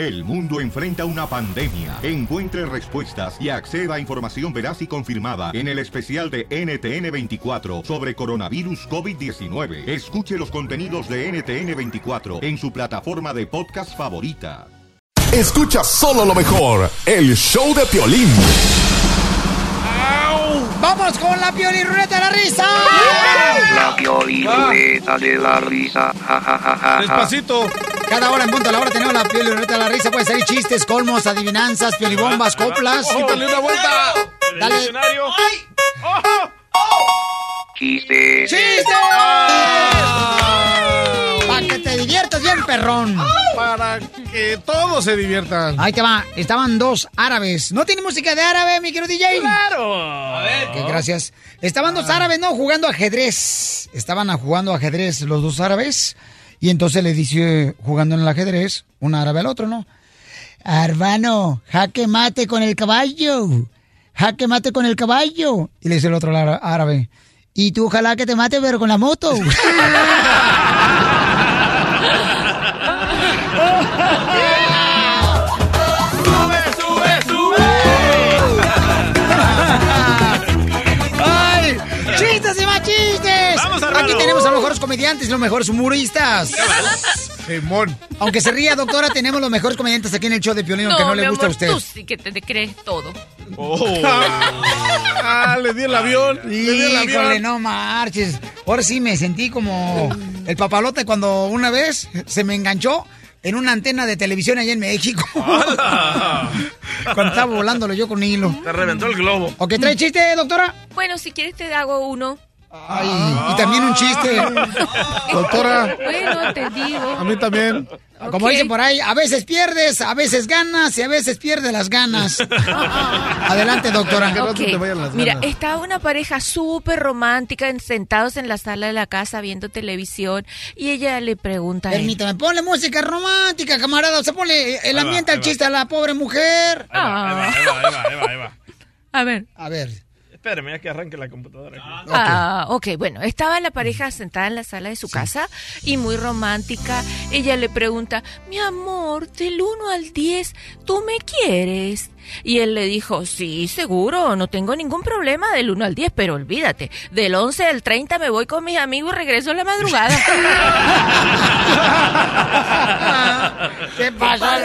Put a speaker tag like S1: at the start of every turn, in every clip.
S1: El mundo enfrenta una pandemia. Encuentre respuestas y acceda a información veraz y confirmada en el especial de NTN24 sobre coronavirus COVID-19. Escuche los contenidos de NTN24 en su plataforma de podcast favorita.
S2: Escucha solo lo mejor, el show de Piolín.
S3: ¡Vamos con la Pioli Ruleta de la Risa!
S4: La Pioli Ruleta de la Risa. Ja, ja, ja, ja, ja.
S5: Despacito.
S3: Cada hora en punto a la hora tenemos la Pioli Ruleta de la Risa. Puede salir chistes, colmos, adivinanzas, piolibombas, coplas.
S5: Dale una vuelta. En el
S3: Dale.
S5: escenario.
S4: Chistes.
S3: ¡Chistes! Diviertas bien, perrón.
S5: Para que todos se diviertan.
S3: Ahí te va. Estaban dos árabes. ¿No tiene música de árabe, mi querido DJ?
S5: ¡Claro! A ver.
S3: Gracias. Estaban dos árabes, ¿no? Jugando ajedrez. Estaban jugando ajedrez los dos árabes. Y entonces le dice, jugando en el ajedrez, un árabe al otro, ¿no? Hermano, jaque mate con el caballo. Jaque mate con el caballo. Y le dice el otro ára- árabe. Y tú ojalá que te mate, pero con la moto. comediantes y los mejores humoristas.
S5: Simón.
S3: Aunque se ría, doctora, tenemos los mejores comediantes aquí en el show de Piolín, aunque no le gusta a usted.
S6: Tú sí que te, te crees todo.
S5: Oh. Ah, le di el avión. Le di el
S3: Híjole,
S5: avión.
S3: no marches. Ahora sí me sentí como el papalote cuando una vez se me enganchó en una antena de televisión allá en México. cuando estaba volándolo yo con hilo.
S5: Te reventó el globo.
S3: ¿O qué trae chiste, doctora?
S6: Bueno, si quieres te hago uno.
S3: Ay, y también un chiste.
S5: Doctora,
S6: Bueno, te
S5: a
S6: digo.
S5: mí también.
S3: Como dicen por ahí, a veces pierdes, a veces ganas y a veces pierdes las ganas. Adelante, doctora.
S6: Mira, estaba una pareja súper romántica en- sentados en la sala de la casa viendo televisión y ella le pregunta a
S3: Permítame, ponle música romántica, camarada. O sea, ponle el ambiente al chiste a la pobre mujer.
S5: Ahí va, ahí va, ahí va, ahí va, ahí va.
S6: a ver,
S3: A ver.
S5: Espérame, ya que arranque la computadora. aquí.
S6: Ah, ok, bueno, estaba la pareja sentada en la sala de su casa y muy romántica. Ella le pregunta, mi amor, del 1 al 10, ¿tú me quieres? Y él le dijo, sí, seguro, no tengo ningún problema del 1 al 10, pero olvídate, del 11 al 30 me voy con mis amigos y regreso en la madrugada.
S3: ¿Qué pasa,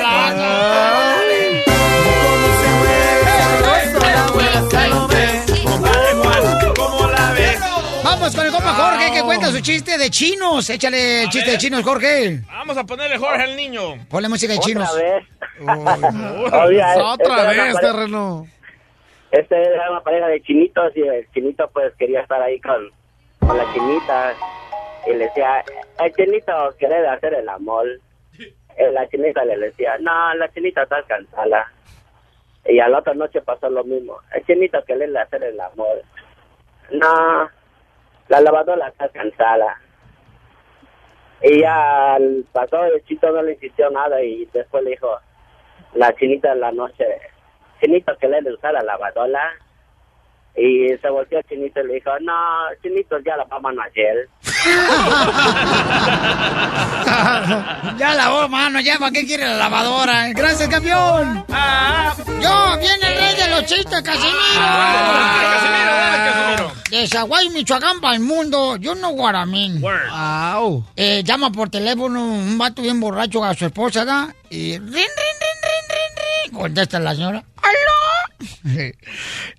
S5: ¿Cómo
S3: su chiste de chinos. Échale el chiste de chinos, Jorge.
S5: Vamos a ponerle Jorge al niño.
S3: Ponle música de chinos.
S7: Otra vez.
S5: Otra vez, terreno.
S7: Este era una pareja de chinitos y el chinito pues quería estar ahí con, con la chinita y le decía, el chinito quiere hacer el amor. Y la chinita le decía, no, la chinita está cansada. Y a la otra noche pasó lo mismo. El chinito quiere hacer el amor. No, la lavadora está cansada. Y ya pasó, el chito no le insistió nada y después le dijo, la chinita en la noche, chinito que le usar la lavadora. Y se volteó chinito y le dijo, no, chinito ya la vamos ayer.
S3: Ya lavó, mano, ya, ¿para qué quiere la lavadora? Gracias, campeón. Yo, viene el rey de los chistes, Casimiro.
S5: Casimiro, dale, Casimiro.
S3: De Zaguay, Michoacán, para el mundo. Yo no guaramín. Eh, llama por teléfono un vato bien borracho a su esposa, ¿da? Y rin, rin, rin. Contesta la señora. ¡Aló!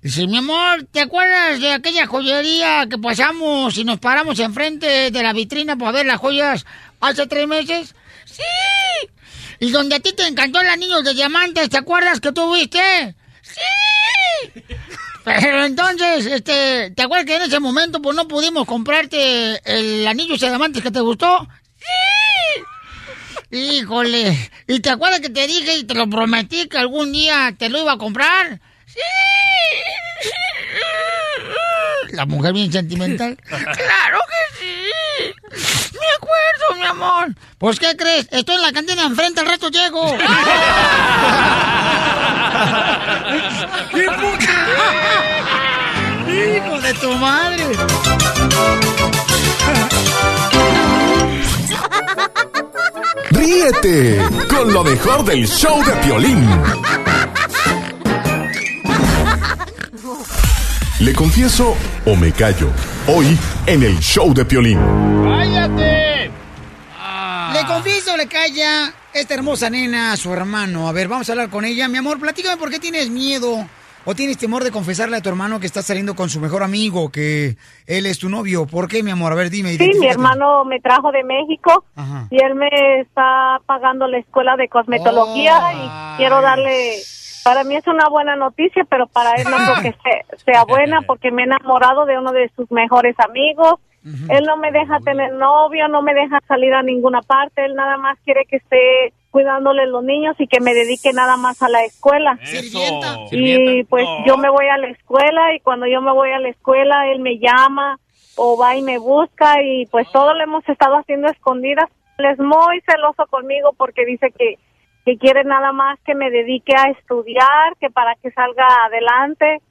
S3: Dice, mi amor, ¿te acuerdas de aquella joyería que pasamos y nos paramos enfrente de la vitrina para ver las joyas hace tres meses? ¡Sí! Y donde a ti te encantó el anillo de diamantes, ¿te acuerdas que tú viste? ¡Sí! Pero entonces, este, ¿te acuerdas que en ese momento pues no pudimos comprarte el anillo de diamantes que te gustó? Híjole, ¿y te acuerdas que te dije y te lo prometí que algún día te lo iba a comprar? ¡Sí! La mujer bien sentimental. ¡Claro que sí! Me acuerdo, mi amor. Pues, ¿qué crees? Estoy en la cantina enfrente, al rato llego. ¡Hijo de tu madre!
S2: Ríete con lo mejor del show de Piolín. ¿Le confieso o me callo? Hoy en el show de Piolín.
S3: ¡Cállate! Le confieso, le calla esta hermosa nena a su hermano. A ver, vamos a hablar con ella. Mi amor, platícame por qué tienes miedo o tienes temor de confesarle a tu hermano que estás saliendo con su mejor amigo, que él es tu novio. ¿Por qué, mi amor? A ver, dime.
S8: Sí, mi hermano me trajo de México
S3: Ajá.
S8: y él me está pagando la escuela de cosmetología
S3: Oh,
S8: y quiero darle, para mí es una buena noticia, pero para él no creo que se- sea buena porque me he enamorado de uno de sus mejores amigos. Él no me deja tener novio, no me deja salir a ninguna parte, él nada más quiere que esté cuidándole los niños y que me dedique nada más a la escuela.
S3: Sirvienta.
S8: Y pues
S5: No.
S8: yo me voy a la escuela y cuando yo me voy a la escuela él me llama o va y me busca y pues todo lo hemos estado haciendo a escondidas. Él es muy celoso conmigo porque dice que, que quiere nada más que me dedique a estudiar, que para que salga adelante,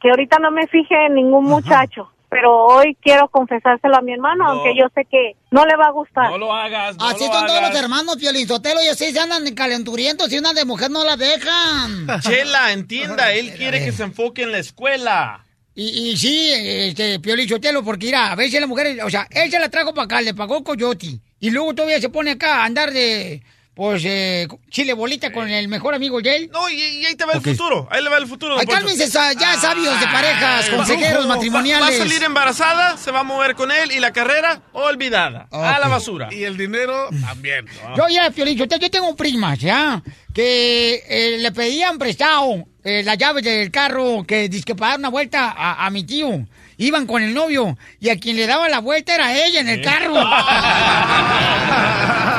S8: que ahorita no me fije en ningún muchacho. Pero hoy quiero confesárselo a mi hermano,
S5: No.
S8: aunque yo sé que no le va a gustar.
S5: No lo hagas, no
S3: Así
S5: lo
S3: son todos los hermanos, Piolín Sotelo, y así se andan calenturientos y una de mujer no la dejan.
S5: Chela, entienda, él quiere que se enfoque en la escuela.
S3: Y, y sí, este, Piolín Sotelo, porque mira, a veces la mujer, o sea, él se la trajo para acá, le pagó coyote, y luego todavía se pone acá a andar de, pues, eh, chile bolita con el mejor amigo él.
S5: No, y, y ahí te va el futuro. Ahí le va el futuro.
S3: Ay, cálmense, ya sabios de parejas,
S5: Ay,
S3: consejeros.
S5: Va-
S3: matrimoniales.
S5: Va a salir embarazada, se va a mover con él y la carrera olvidada. A la basura.
S9: Y el dinero también. ¿no?
S3: Yo ya, Piolín Sotelo, yo tengo primas, ¿ya? Que eh, le pedían prestado eh, las llaves del carro que dizque para dar una vuelta a, a mi tío. Iban con el novio y a quien le daba la vuelta era ella en el carro.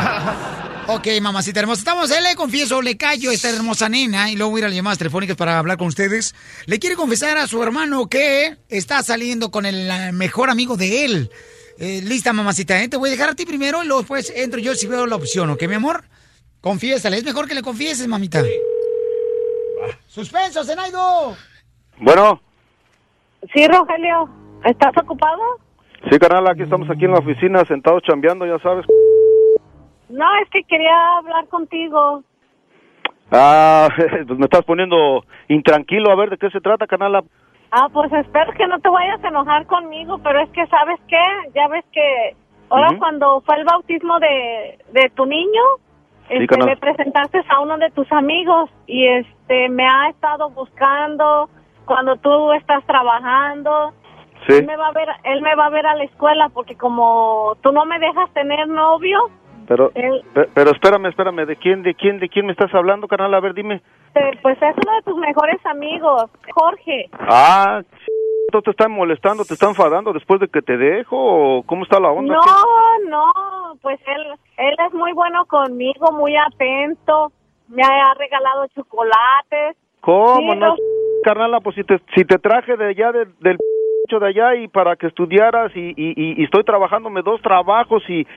S3: ok, mamacita hermosa. Estamos, él le confieso, le callo a esta hermosa nena y luego voy a ir a las llamadas telefónicas para hablar con ustedes. Le quiere confesar a su hermano que está saliendo con el eh, mejor amigo de él. Eh, lista, mamacita, ¿eh? Te voy a dejar a ti primero y luego después entro yo si veo la opción, ¿ok, mi amor? Confiésale, es mejor que le confieses, mamita. ¡Suspenso, Zenaido!
S10: Bueno,
S8: Sí, Rogelio, ¿estás ocupado?
S10: sí, carnal, aquí estamos aquí en la oficina sentados chambeando, ya sabes.
S8: No, es que quería hablar contigo.
S10: Ah, pues me estás poniendo intranquilo, a ver, ¿de qué se trata, carnal?
S8: Ah, pues espero que no te vayas a enojar conmigo, pero es que, ¿sabes qué? Ya ves que ahora cuando fue el bautismo de, de tu niño, este,
S10: carnal.
S8: me presentaste a uno de tus amigos y este me ha estado buscando cuando tú estás trabajando.
S10: Sí,
S8: Él me va a ver, él me va a ver a la escuela porque como tú no me dejas tener novio,
S10: pero, pe- pero espérame, espérame, ¿de quién, de quién, de quién me estás hablando, carnal? A ver, dime.
S8: eh, pues es uno de tus mejores amigos, Jorge.
S10: Ah, ¿no te están molestando, te están enfadando después de que te dejo cómo está la onda?
S8: No, no, pues él, él es muy bueno conmigo, muy atento, me ha regalado chocolates.
S10: ¿Cómo
S8: Sí,
S10: no? Carnala, pues si te, si te traje de allá, de- del de allá y para que estudiaras y, y, y- y estoy trabajándome dos trabajos y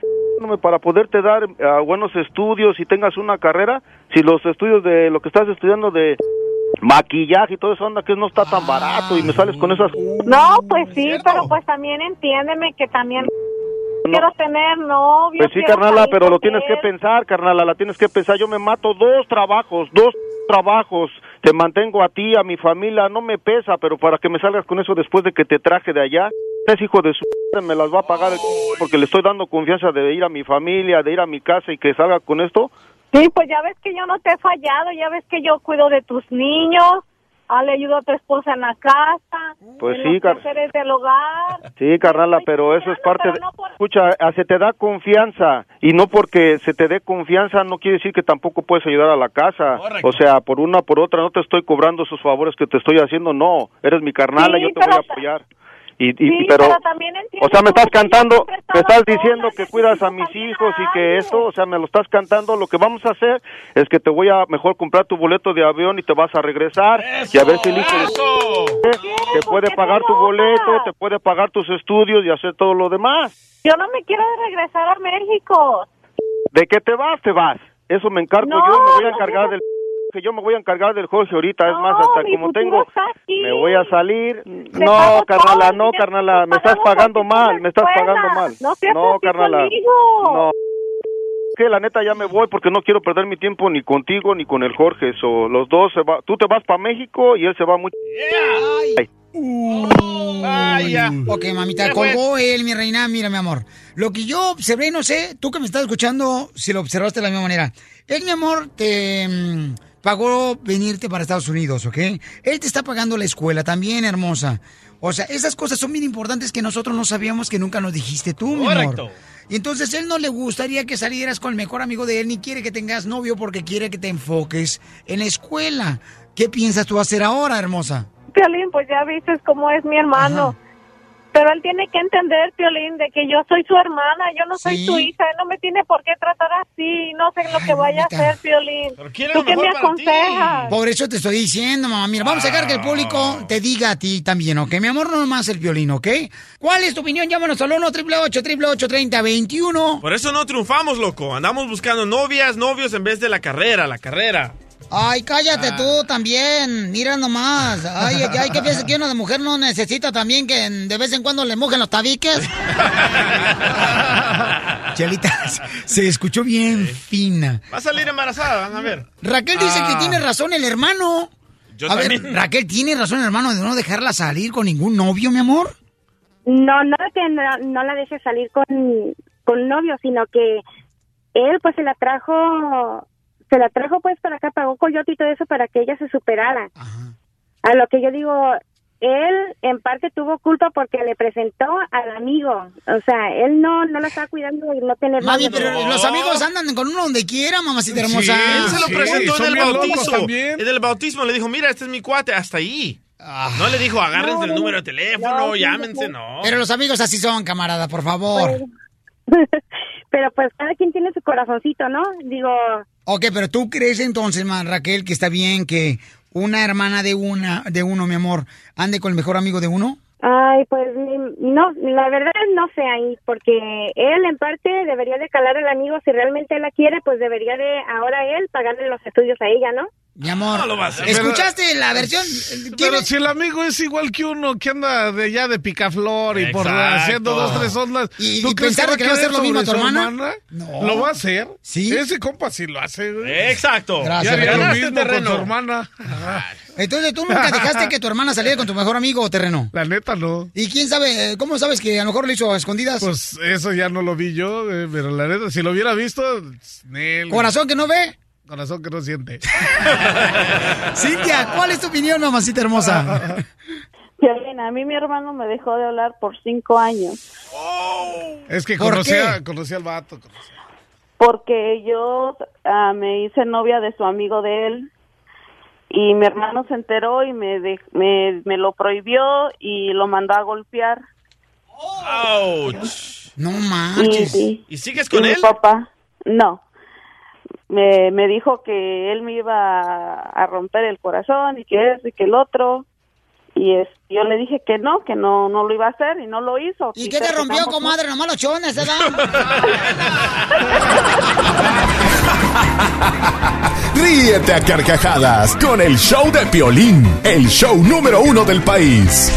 S10: para poderte dar ah, buenos estudios y tengas una carrera, si los estudios de lo que estás estudiando de maquillaje y todo eso onda que no está tan barato y me sales con esas
S8: No, pues sí, pero pues también entiéndeme que también quiero tener novio.
S10: Pues sí, carnala, pero lo tienes que pensar, carnala, la tienes que pensar. Yo me mato dos trabajos, dos trabajos. Te mantengo a ti, a mi familia, no me pesa, pero para que me salgas con eso después de que te traje de allá, ese hijo de su me las va a pagar el porque le estoy dando confianza de ir a mi familia, de ir a mi casa y que salga con esto.
S8: Sí, pues ya ves que yo no te he fallado, ya ves que yo cuido de tus niños, ah, le ayudo a tu esposa en la casa,
S10: Pues
S8: en
S10: sí,
S8: los
S10: car-
S8: del hogar.
S10: Sí, carnala, pero eso es parte de...
S8: no por-
S10: Escucha, ah, se te da confianza y no porque se te dé confianza no quiere decir que tampoco puedes ayudar a la casa.
S5: Correcto.
S10: O sea, por una por otra no te estoy cobrando esos favores que te estoy haciendo, no. Eres mi carnala,
S8: Sí,
S10: yo te
S8: pero
S10: voy a apoyar. Y, y-
S8: Sí,
S10: pero,
S8: pero también entiendo
S10: o sea, me estás cantando, me estás diciendo que cuidas a mis hijos y que esto, o sea, me lo estás cantando. Lo que vamos a hacer es que te voy a mejor comprar tu boleto de avión y te vas a regresar y a ver si el hijo de
S5: ¡Eso!
S10: te
S8: ¿por
S10: puede
S8: qué
S10: pagar
S8: te
S10: tu boleto, te puede pagar tus estudios y hacer todo lo demás.
S8: Yo no me quiero regresar a México.
S10: De que te vas, te vas. Eso me encargo
S8: No,
S10: yo, me voy a encargar del que yo me voy a encargar del Jorge ahorita, es
S8: No,
S10: más, hasta como tengo, me voy a salir.
S8: Te
S10: No, carnala, no, carnala, me estás pagando mal, me estás pagando mal.
S8: No así
S10: carnala,
S8: conmigo.
S10: no, que la neta ya me voy porque no quiero perder mi tiempo ni contigo ni con el Jorge. So, los dos, se va, tú te vas para México y él se va muy... Ay.
S3: Ok, mamita, colgó él, mi reina. Mira, mi amor. Lo que yo observé, no sé, tú que me estás escuchando, si lo observaste de la misma manera. Él, mi amor, te mm, pagó venirte para Estados Unidos, ¿ok? Él te está pagando la escuela también, hermosa. O sea, esas cosas son bien importantes que nosotros no sabíamos que nunca nos dijiste tú, mi amor.
S5: Correcto.
S3: Y entonces él no le gustaría que salieras con el mejor amigo de él, ni quiere que tengas novio porque quiere que te enfoques en la escuela. ¿Qué piensas tú hacer ahora, hermosa?
S8: Piolín, pues ya viste cómo es mi hermano. Pero él tiene que entender, Piolín, de que yo soy su hermana, yo no soy
S3: Sí.
S8: su hija, él no me tiene por qué tratar así, no sé lo que vaya a hacer, Piolín. ¿Tú qué me aconsejas?
S3: Por eso te estoy diciendo, mamá. Mira, vamos a dejar que el público te diga a ti también, ¿ok? Mi amor, no nomás el violín, ¿ok? ¿Cuál es tu opinión? Llámanos al 1 888 3021
S5: Por eso no triunfamos, loco. Andamos buscando novias, novios en vez de la carrera, la carrera.
S3: Ay, cállate
S5: Ah.
S3: tú también. Mira nomás. Ay, ay, ay, ¿qué piensas que una mujer no necesita también que de vez en cuando le mojen los tabiques? Chelita, se escuchó bien fina.
S5: Va a salir embarazada, van a ver.
S3: Raquel dice
S5: Ah.
S3: que tiene razón el hermano.
S5: Yo
S3: a ver. Raquel, ¿tiene razón el hermano de no dejarla salir con ningún novio, mi amor?
S11: No, no que no, no la deje salir con, con novio, sino que él pues se la trajo, se la trajo pues para acá, pagó coyote y todo eso para que ella se superara. A lo que yo digo, él en parte tuvo culpa porque le presentó al amigo, o sea, él no, no la estaba cuidando de no tener
S3: Mami, pero los amigos andan con uno donde quiera, mamacita hermosa.
S5: Él se lo presentó en el bautizo. En el bautismo le dijo, mira, este es mi cuate, hasta ahí. No le dijo, agárrense
S3: No,
S5: el número de teléfono, llámense,
S11: no.
S5: no.
S3: Pero los amigos así son, camarada, por favor.
S11: Pero pues cada quien tiene su corazoncito, ¿no? Digo,
S3: Ok, pero tú crees entonces, ma, Raquel, que está bien que una hermana de una, de uno, mi amor, ande con el mejor amigo de uno?
S11: Ay, pues no, la verdad no sé ahí, porque él en parte debería de calar al amigo, si realmente él la quiere, pues debería de ahora él pagarle los estudios a ella, ¿no?
S3: Mi amor,
S5: No lo va a hacer.
S3: ¿escuchaste la versión?
S9: Pero si el amigo es igual que uno que anda de allá de picaflor y por haciendo dos, tres ondas.
S3: ¿Y-
S9: ¿tú
S3: y
S9: crees
S3: pensar que va a hacer lo mismo a tu
S9: su
S3: hermana? No.
S9: ¿Lo va a hacer?
S3: Sí.
S9: Ese compa sí lo hace, güey.
S5: Exacto.
S9: Ya
S3: Gracias,
S9: haría lo mismo con su hermana.
S3: Entonces tú nunca dejaste que tu hermana saliera con tu mejor amigo o terreno.
S9: La neta no.
S3: ¿Y quién sabe? ¿Cómo sabes que a lo mejor lo hizo a escondidas?
S9: Pues eso ya no lo vi yo, eh, pero la neta, si lo hubiera visto, Nel,
S3: Corazón que no ve.
S9: Corazón que no siente.
S3: Cintia, ¿cuál es tu opinión, mamacita hermosa?
S12: Piolín, a mí mi hermano me dejó de hablar por cinco años
S9: Es que
S3: ¿Por
S9: conocía, al vato.
S12: porque yo ah, me hice novia de su amigo de él y mi hermano se enteró y me, de- me, me lo prohibió y lo mandó a golpear.
S5: Ouch.
S3: No manches.
S12: Y,
S5: ¿Y sigues
S12: y
S5: con
S12: mi
S5: él?
S12: papá, no. Me, me dijo que él me iba a, romper el corazón y que eso y que el otro. Y es, yo le dije que no, que no, no lo iba a hacer y no lo hizo.
S3: ¿Y qué te rompió, comadre? Nomás los chones, ¿verdad?
S2: Ríete a carcajadas con el show de Piolín, el show número uno del país.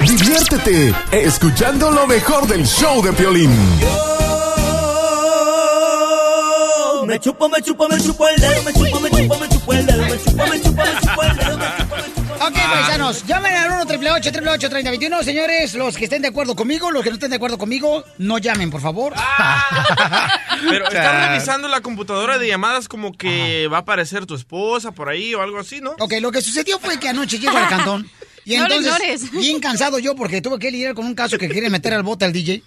S2: Diviértete escuchando lo mejor del show de Piolín.
S13: Me chupo, me chupo, me chupo el dedo, me chupo, me chupo, me chupo el dedo, me chupo, me chupo, me chupo el dedo, me chupo, me chupo.
S3: Ok, paisanos, llamen al 1 888 3021 Señores, los que estén de acuerdo conmigo, los que no estén de acuerdo conmigo, no llamen, por favor.
S5: Pero está revisando la computadora de llamadas como que va a aparecer tu esposa por ahí o algo así, ¿no?
S3: Ok, lo que sucedió fue que anoche llego al cantón. Y
S5: No
S3: entonces, bien cansado yo porque tuve que lidiar con un caso que quería meter al bote al DJ.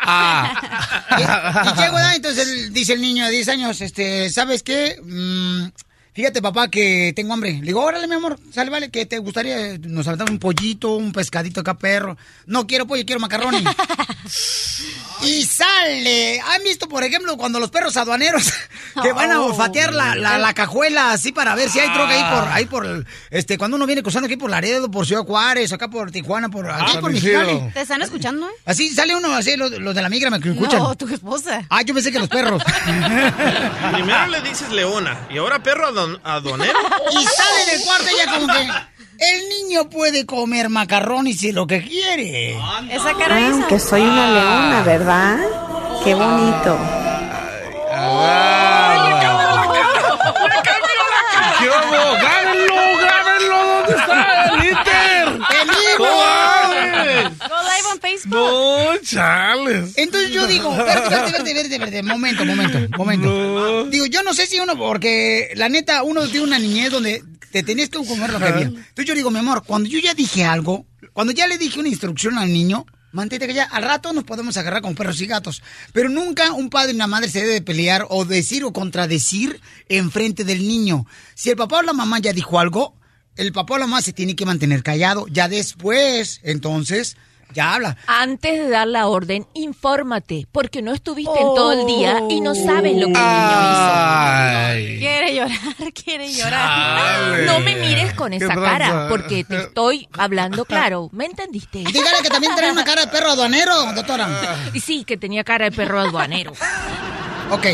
S3: Ah. Y, y llego, entonces dice el niño de 10 años, este, ¿sabes qué? Mm, fíjate, papá, que tengo hambre. Le digo, órale, mi amor, sale, vale, que te gustaría, nos aventamos un pollito, un pescadito acá, perro. No quiero pollo, quiero macarrones. Y sale. ¿Han visto, por ejemplo, cuando los perros aduaneros que van a
S13: Oh.
S3: olfatear la, la, la cajuela así para ver si hay droga ahí por, ahí por, este, cuando uno viene cruzando aquí por Laredo, por Ciudad Juárez, acá por Tijuana, por aquí
S14: Ah,
S3: por
S14: San
S3: Mexicali?
S14: ¿Te están escuchando? eh?
S3: Así sale uno, así los, los de la migra me escuchan.
S14: No, tu esposa.
S3: Ah, yo pensé que los perros.
S5: Primero le dices leona y ahora perro aduanero.
S3: y sale del cuarto ella como que el niño puede comer macarrones si lo que quiere.
S14: Esa
S15: Ah, que soy una leona, ¿verdad? Qué bonito.
S9: ¡Grábenlo, grábenlo! ¿Dónde está el Inter?
S3: ¡El
S9: ¡No mames!
S14: Facebook.
S9: No, chales.
S3: Entonces yo digo, espérate, momento, momento, momento. Digo, yo no sé si uno, porque la neta, uno tiene una niñez donde te tenías que comer lo que había. Entonces yo digo, mi amor, cuando yo ya dije algo, cuando ya le dije una instrucción al niño, mantente que ya al rato nos podemos agarrar como perros y gatos. Pero nunca un padre y una madre se debe de pelear o decir o contradecir en frente del niño. Si el papá o la mamá ya dijo algo, el papá o la mamá se tiene que mantener callado. Ya después, entonces, ya habla.
S6: Antes de dar la orden, infórmate, porque no estuviste en todo el día y no sabes lo que el niño hizo.
S14: Quiere llorar, quiere llorar.
S6: No me mires con esa cara, porque te estoy hablando claro. ¿Me entendiste?
S3: Dígale que también trae una cara de perro aduanero, doctora.
S6: Y sí, que tenía cara de perro aduanero.
S3: Ok.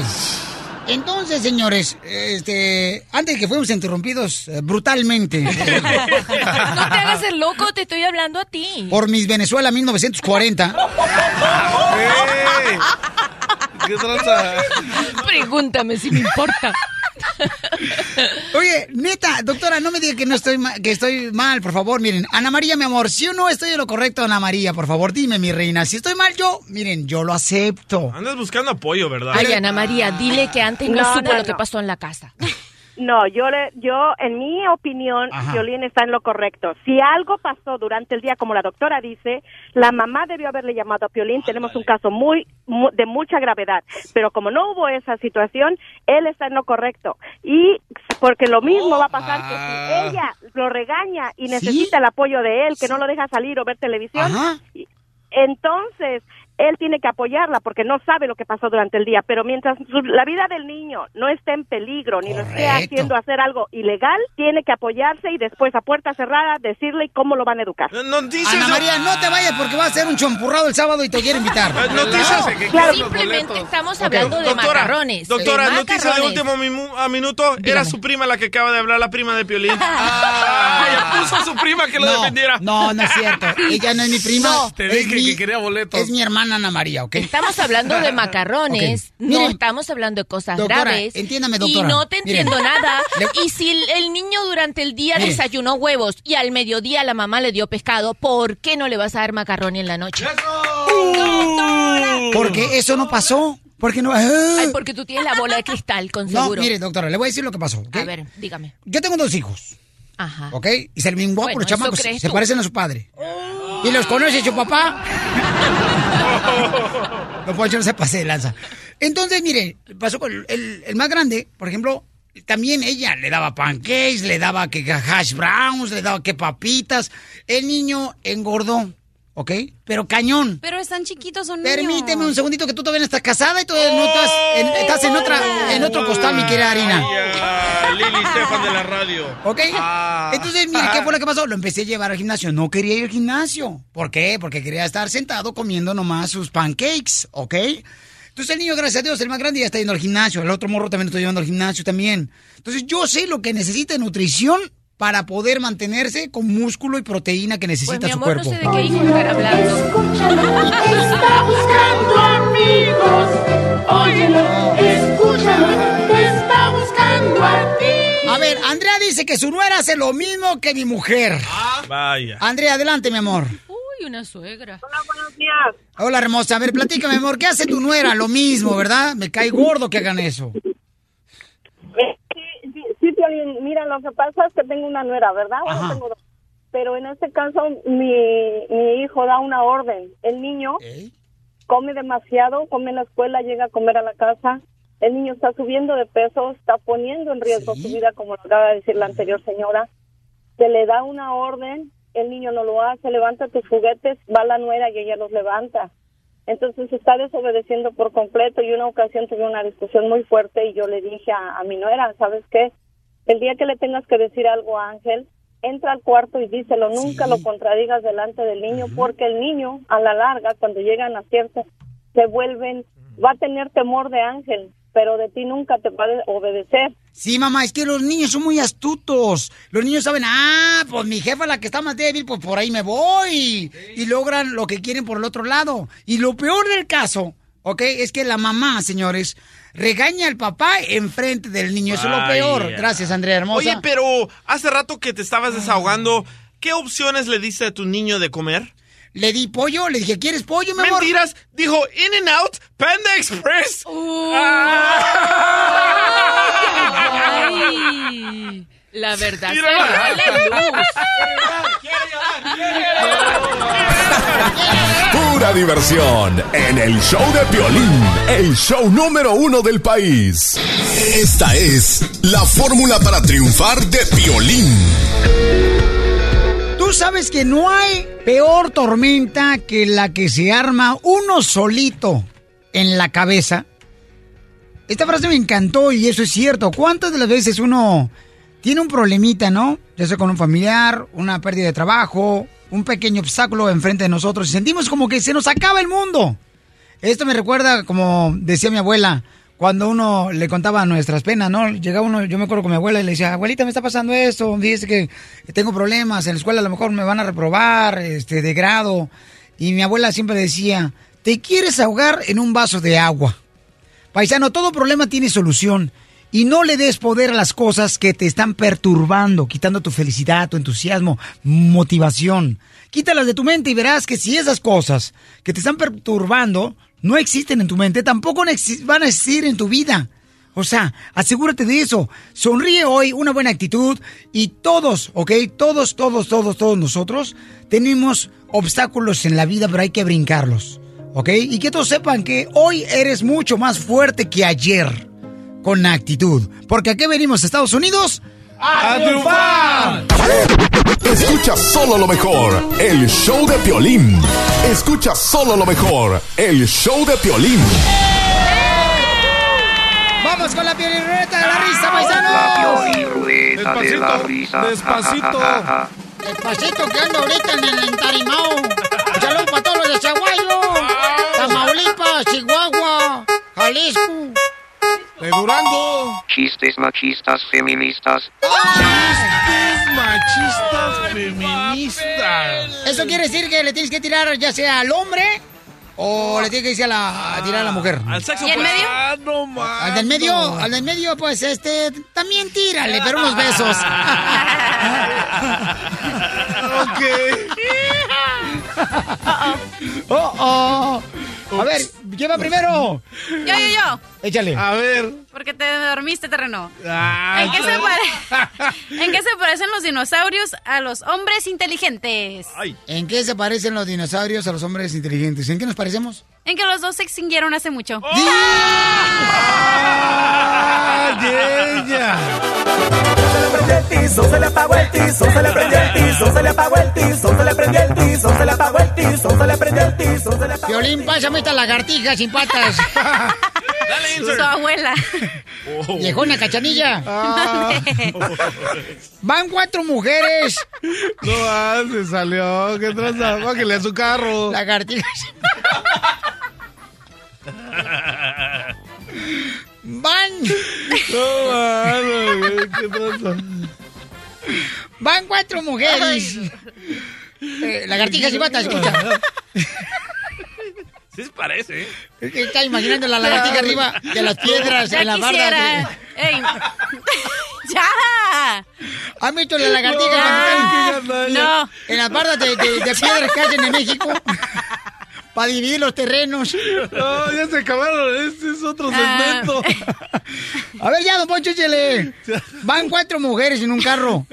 S3: Entonces, señores, este, antes de que fuéramos interrumpidos eh, brutalmente
S6: No te hagas el loco, te estoy hablando a ti.
S3: por mis Venezuela 1940,
S9: ¿Qué tranza?
S6: Pregúntame si me importa.
S3: Oye, neta, doctora, no me diga que no estoy ma- que estoy mal, por favor, miren. Ana María, mi amor, si yo no estoy en lo correcto, Ana María, por favor, dime, mi reina. Si estoy mal yo, miren, yo lo acepto.
S5: Andas buscando apoyo, ¿verdad?
S6: Ay, Ana María, dile que antes no,
S16: No,
S6: supo
S16: no,
S6: lo que pasó en la casa.
S16: No, yo le, yo, en mi opinión,
S6: Ajá.
S16: Violín está en lo correcto. Si algo pasó durante el día, como la doctora dice, la mamá debió haberle llamado a Piolín. Tenemos un caso muy, mu- de mucha gravedad. Pero como no hubo esa situación, él está en lo correcto. Y porque lo mismo va a pasar que si ella lo regaña y necesita el apoyo de él, que no lo deja salir o ver televisión,
S3: Ajá.
S16: entonces él tiene que apoyarla porque no sabe lo que pasó durante el día. Pero mientras su- la vida del niño no esté en peligro ni lo esté haciendo hacer algo ilegal, tiene que apoyarse y después a puerta cerrada decirle cómo lo van a educar.
S3: Ana María, no te vayas porque va a ser un champurrado el sábado y te quieren invitar.
S5: Noticias.
S6: Simplemente estamos hablando de
S5: Doctora,
S6: macarrones.
S5: Doctora,
S6: de
S5: noticia de último a minuto. Era su prima la que acaba de hablar, la prima de Piolín. Ah, puso a su prima que lo
S3: No,
S5: defendiera.
S3: No, no es cierto. Ella no es mi prima.
S6: No.
S9: Te
S3: es
S9: dije
S3: mi-
S9: que quería boletos.
S3: Es mi hermana Ana María, ¿ok?
S6: Estamos hablando de macarrones, no
S3: Miren,
S6: estamos hablando de cosas
S3: doctora,
S6: graves.
S3: entiéndame,
S6: Y
S3: doctora.
S6: no te
S3: Miren.
S6: entiendo nada. Y si el, niño durante el día
S3: Miren.
S6: desayunó huevos y al mediodía la mamá le dio pescado, ¿por qué no le vas a dar macarrón en la noche?
S3: Porque eso no pasó. Porque no.
S6: Ay, porque tú tienes la bola de cristal, con
S3: No,
S6: seguro.
S3: mire, doctora, le voy a decir lo que pasó. ¿ok?
S6: A ver, dígame.
S3: Yo tengo dos hijos,
S6: Ajá.
S3: ¿ok? Y se ven guapos
S6: Bueno,
S3: los
S6: eso
S3: chamacos. Se
S6: tú.
S3: parecen a su padre. ¿Y los conoce su papá? No Poncho no se pase de lanza. Entonces, mire, pasó con el, el- más grande, por ejemplo, también ella le daba pancakes, le daba que hash browns, le daba que papitas. El niño engordó, ¿ok? Pero cañón.
S14: Pero están chiquitos, son niños.
S3: Permíteme un segundito que tú todavía no estás casada y todavía no estás en, estás en otra en otro costal, mi querida Harina.
S5: Ah, Lili Stefan de la radio.
S3: ¿Ok? Entonces, mire, ¿qué fue lo que pasó? Lo empecé a llevar al gimnasio. No quería ir al gimnasio. ¿Por qué? Porque quería estar sentado comiendo nomás sus pancakes, ¿ok? Entonces el niño, gracias a Dios, el más grande ya está yendo al gimnasio. El otro morro también lo estoy llevando al gimnasio también. Entonces yo sé lo que necesita de nutrición para poder mantenerse con músculo y proteína que
S6: Pues
S3: necesita
S6: mi
S3: su
S6: no
S3: cuerpo.
S6: sé de qué hijo hablando.
S17: Está buscando amigos. Óyelo, escúchalo. Está buscando a ti.
S3: A ver, Andrea dice que su nuera hace lo mismo que mi mujer.
S5: Vaya.
S3: Andrea, adelante, mi amor.
S6: Uy, una suegra.
S16: Hola, buenos días.
S3: Hola, hermosa. A ver, platícame, mi amor. ¿Qué hace tu nuera? Lo mismo, ¿verdad? Me cae gordo que hagan eso.
S16: Sí, Piolín, mira, lo que pasa es que tengo una nuera, ¿verdad? Bueno, tengo dos. Pero en este caso, mi, mi hijo da una orden. El niño come demasiado, come en la escuela, llega a comer a la casa. El niño está subiendo de peso, está poniendo en riesgo su vida, como lo acaba de decir la anterior señora. Se le da una orden, el niño no lo hace, levanta tus juguetes, va la nuera y ella los levanta. Entonces está desobedeciendo por completo y una ocasión tuve una discusión muy fuerte y yo le dije a, a mi nuera, ¿sabes qué? El día que le tengas que decir algo a Ángel, entra al cuarto y díselo, nunca lo contradigas delante del niño porque el niño a la larga cuando llegan a cierto se vuelven, va a tener temor de Ángel, pero de ti nunca te va a obedecer.
S3: Sí, mamá, es que los niños son muy astutos. Los niños saben, ah, pues mi jefa la que está más débil, pues por ahí me voy. Y logran lo que quieren por el otro lado. Y lo peor del caso, ¿ok? Es que la mamá, señores, regaña al papá enfrente del niño. Eso es lo peor. Gracias, Andrea Hermosa.
S5: Oye, pero hace rato que te estabas desahogando, ¿qué opciones le diste a tu niño de comer?
S3: Le di pollo, le dije, ¿quieres pollo, mi amor?
S5: Mentiras, dijo In and Out, Panda Express.
S6: Ay, la verdad se la luz.
S2: Pura diversión en el show de Piolín, el show número uno del país. Esta es la fórmula para triunfar de Piolín.
S3: Tú sabes que no hay peor tormenta que la que se arma uno solito en la cabeza. Esta frase me encantó y eso es cierto. ¿Cuántas de las veces uno tiene un problemita, no? Ya sea con un familiar, una pérdida de trabajo, un pequeño obstáculo enfrente de nosotros y sentimos como que se nos acaba el mundo. Esto me recuerda, como decía mi abuela, cuando uno le contaba nuestras penas, ¿no? Llegaba uno, yo me acuerdo con mi abuela y le decía, abuelita, me está pasando esto, fíjese que tengo problemas, en la escuela a lo mejor me van a reprobar, este, de grado. Y mi abuela siempre decía, te quieres ahogar en un vaso de agua. Paisano, todo problema tiene solución. Y no le des poder a las cosas que te están perturbando, quitando tu felicidad, tu entusiasmo, motivación. Quítalas de tu mente y verás que si esas cosas que te están perturbando no existen en tu mente, tampoco van a existir en tu vida. O sea, asegúrate de eso. Sonríe hoy, una buena actitud y todos, ¿ok? Todos, todos, todos, todos nosotros tenemos obstáculos en la vida, pero hay que brincarlos, ¿ok? Y que todos sepan que hoy eres mucho más fuerte que ayer con actitud. Porque aquí venimos, Estados Unidos, a triunfar.
S2: Escucha solo lo mejor, el show de Piolín. Escucha solo lo mejor, el show de Piolín.
S3: Vamos con la piolirreta de la risa,
S4: La
S3: paisanos.
S4: piolirrueta de la risa.
S9: despacito.
S3: Despacito que ando ahorita en el entarimao. Saludos para todos los de Chaguayo, Tamaulipas, Chihuahua, Jalisco.
S9: De Durango.
S4: Chistes machistas feministas.
S9: Chistes machistas feministas.
S3: Eso quiere decir que le tienes que tirar ya sea al hombre o le tienes que decir a, la, a tirar a la mujer.
S5: Al sexo
S14: ¿Y el
S5: opuesto.
S14: medio?
S9: Ah, no.
S3: Al del medio, al del medio, pues este, también tírale, pero unos besos.
S9: Ok.
S3: oh, oh. A ver, ¿quién va primero?
S14: Yo, yo, yo.
S3: Échale.
S9: A ver.
S14: Porque te dormiste, terreno.
S9: Ah,
S14: ¿En qué, se pare- ¿En qué se parecen los dinosaurios a los hombres inteligentes?
S3: ¿En qué se parecen los dinosaurios a los hombres inteligentes? ¿En qué nos parecemos?
S14: En que los dos se extinguieron hace mucho.
S9: ¡Ah, ella!
S13: el tizo, se le apagó el tizo, se le prendió el tizo, se le apagó el tizo, se le prendió el tizo, se le apagó el tizo, se le prendió el tizo, se le apagó
S3: Violín, pásame esta lagartija sin patas.
S14: Su abuela.
S3: Viejona cachanilla.
S9: Ah.
S3: Van cuatro mujeres.
S9: No, ah, se salió. ¿Qué tranza? Bájale a su carro.
S3: Lagartijas. Van.
S9: No, mano, ¿qué tranza?
S3: Van cuatro mujeres. Eh, lagartijas y patas, escucha.
S5: Sí se parece, ¿eh?
S3: Está imaginando la lagartija arriba de las piedras
S14: Ya
S3: en la barda.
S14: quisiera. Ey. ¡Ya!
S3: ¿Han visto la lagartija
S14: No,
S3: en las bardas de, de- de piedras que hacen en México? Para dividir los terrenos.
S9: No, ya se acabaron. Este es otro
S14: Ah.
S9: segmento.
S3: A ver, ya, don Poncho, échale. Van cuatro mujeres en un carro.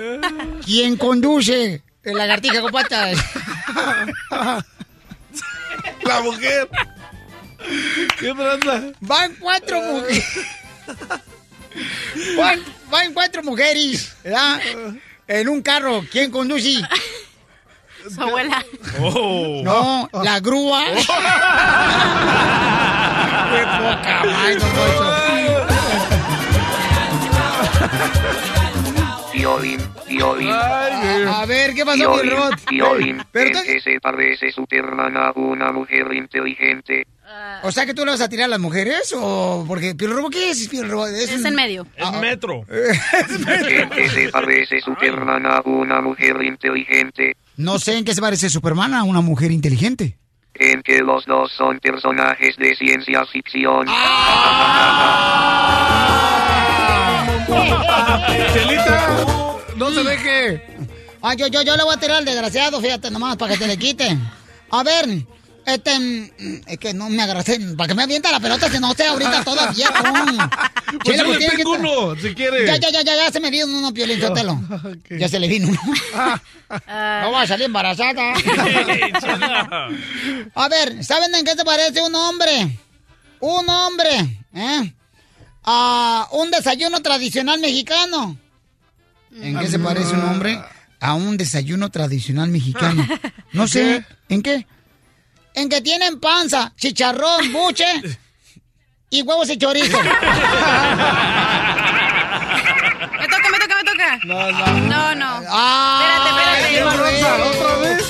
S3: ¿Quién conduce? El lagartija con patas.
S9: La mujer. ¿Qué tranza?
S3: Van cuatro mujeres. Van, van cuatro mujeres, ¿verdad? En un carro. ¿Quién conduce?
S14: Su abuela.
S5: Oh.
S3: No, la grúa. Qué poca.
S4: Violín, violín.
S3: A, ver, ¿qué pasó, mi
S4: violín.
S3: Pero
S4: ¿En
S3: tú-
S4: qué se parece Superman a una mujer inteligente?
S3: O sea, que tú le vas a tirar a las mujeres o porque Pío Robo qué es Robo?
S14: Es
S3: un-
S14: en medio.
S5: Es metro.
S4: ¿En qué se parece Superman a una mujer inteligente?
S3: No sé en qué se parece Superman a una mujer inteligente.
S4: En que los dos son personajes de ciencia ficción.
S9: Chelita, no se deje.
S3: Ah, yo, yo, yo le voy a tirar al desgraciado, fíjate nomás, para que te le quite. A ver, este, mm, es que no me agarraste, para que me avienta la pelota, que no sé ahorita todavía. no.
S9: Pues yo le tengo uno, si quiere.
S3: Ya, ya, ya, ya, ya se me vino uno, Piolín, Sotelo. Ya se le vino uno. no va a salir embarazada. a ver, ¿saben en qué se parece un hombre? Un hombre, ¿eh? A un desayuno tradicional mexicano. ¿En qué se parece un hombre a un desayuno tradicional mexicano? No sé, ¿en qué? En que tienen panza, chicharrón, buche y huevos y chorizo.
S14: Me toca, me toca, me toca. No, no. No,
S3: Ah,
S14: espérate, espérate.
S9: ¿Otra vez?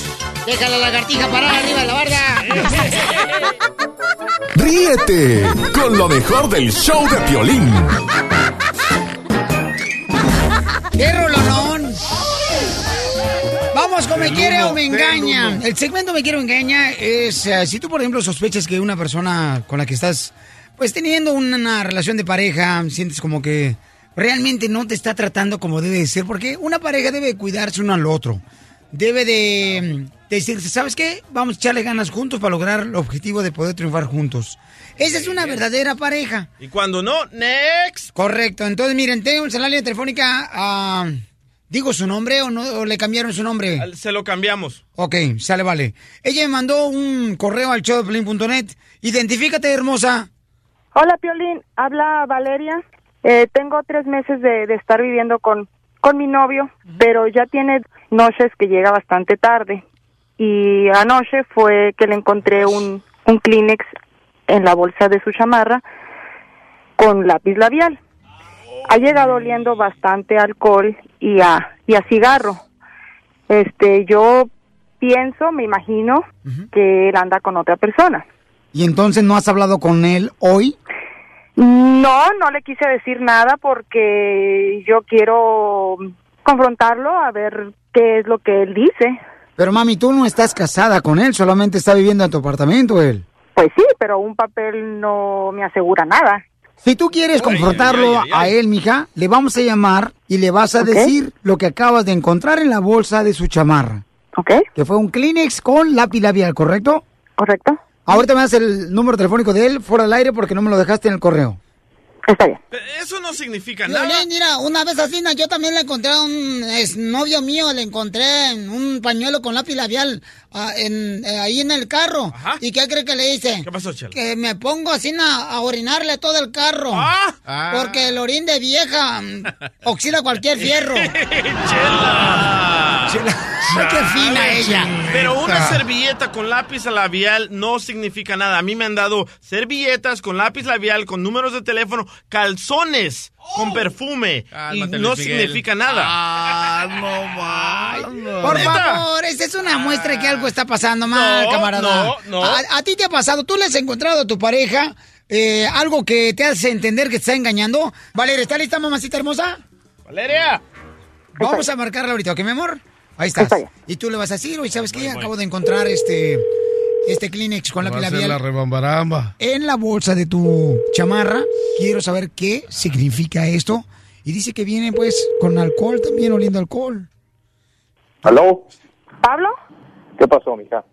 S3: Deja la lagartija parada arriba de la barda.
S2: Ríete con lo mejor del show de Piolín.
S3: ¡Qué rolonón! Vamos con Me quiere o me engaña. El segmento Me quiere o me engaña es eh, si tú, por ejemplo, sospechas que una persona con la que estás pues teniendo una relación de pareja, sientes como que realmente no te está tratando como debe de ser, porque una pareja debe cuidarse uno al otro. Debe de, mm, de decirse, ¿sabes qué? Vamos a echarle ganas juntos para lograr el objetivo de poder triunfar juntos. Esa es una verdadera pareja.
S5: Y cuando no, next.
S3: Correcto. Entonces, miren, tenemos en la línea telefónica a... ¿Digo su nombre o, no, o le cambiaron su nombre?
S5: Se lo cambiamos.
S3: Ok, sale, vale. Ella me mandó un correo al showdeplin.net. Identifícate, hermosa.
S15: Hola, Piolín. Habla Valeria. Eh, tengo tres meses de, de estar viviendo con, con mi novio, pero ya tiene noches que llega bastante tarde. Y anoche fue que le encontré un, un Kleenex en la bolsa de su chamarra con lápiz labial. Ha llegado oliendo bastante alcohol y a, y a cigarro. Este, yo pienso, me imagino, que él anda con otra persona.
S3: ¿Y entonces no has hablado con él hoy?
S15: No, no le quise decir nada porque yo quiero confrontarlo a ver qué es lo que él dice.
S3: Pero mami, tú no estás casada con él, solamente está viviendo en tu apartamento él.
S15: Pues sí, pero un papel no me asegura nada.
S3: Si tú quieres confrontarlo a él, mija, le vamos a llamar y le vas a decir lo que acabas de encontrar en la bolsa de su chamarra.
S15: ¿Ok?
S3: Que fue un Kleenex con lápiz labial, ¿correcto?
S15: Correcto.
S3: Ahorita me das el número telefónico de él fuera del aire porque no me lo dejaste en el correo.
S15: Está bien.
S5: Pero Eso no significa nada.
S3: Violín, mira, una vez así, yo también le encontré a un exnovio mío, le encontré en un pañuelo con lápiz labial ah, en, eh, ahí en el carro. ¿Y qué cree que le hice?
S5: ¿Qué pasó, Chela?
S3: Que me pongo así na, a orinarle todo el carro.
S5: Ah.
S3: Porque el orín de vieja mm, oxida cualquier fierro.
S5: Chela.
S3: Ay, qué fina ella.
S5: Pero una servilleta con lápiz labial no significa nada. A mí me han dado servilletas con lápiz labial, con números de teléfono, calzones con perfume. y no
S9: Miguel.
S5: significa nada.
S9: Ah, no más.
S3: Por
S5: ¿Neta?
S3: favor, esa es una muestra de que algo está pasando mal,
S5: No,
S3: camarada.
S5: no, no.
S3: A, a ti te ha pasado, tú le has encontrado a tu pareja eh, algo que te hace entender que te está engañando. Valeria, ¿está lista, mamacita hermosa?
S5: Valeria.
S3: Vamos a marcarla ahorita, ¿ok, mi amor? Ahí estás. Y tú le vas a decir, oye, ¿sabes qué? Acabo de encontrar este, este Kleenex con
S9: Va
S3: lápiz
S9: a ser la
S3: labial
S9: rebambaramba.
S3: en la bolsa de tu chamarra. Quiero saber qué significa esto. Y dice que viene, pues, con alcohol también, oliendo alcohol.
S18: ¿Aló?
S15: ¿Pablo?
S18: ¿Qué pasó, mija?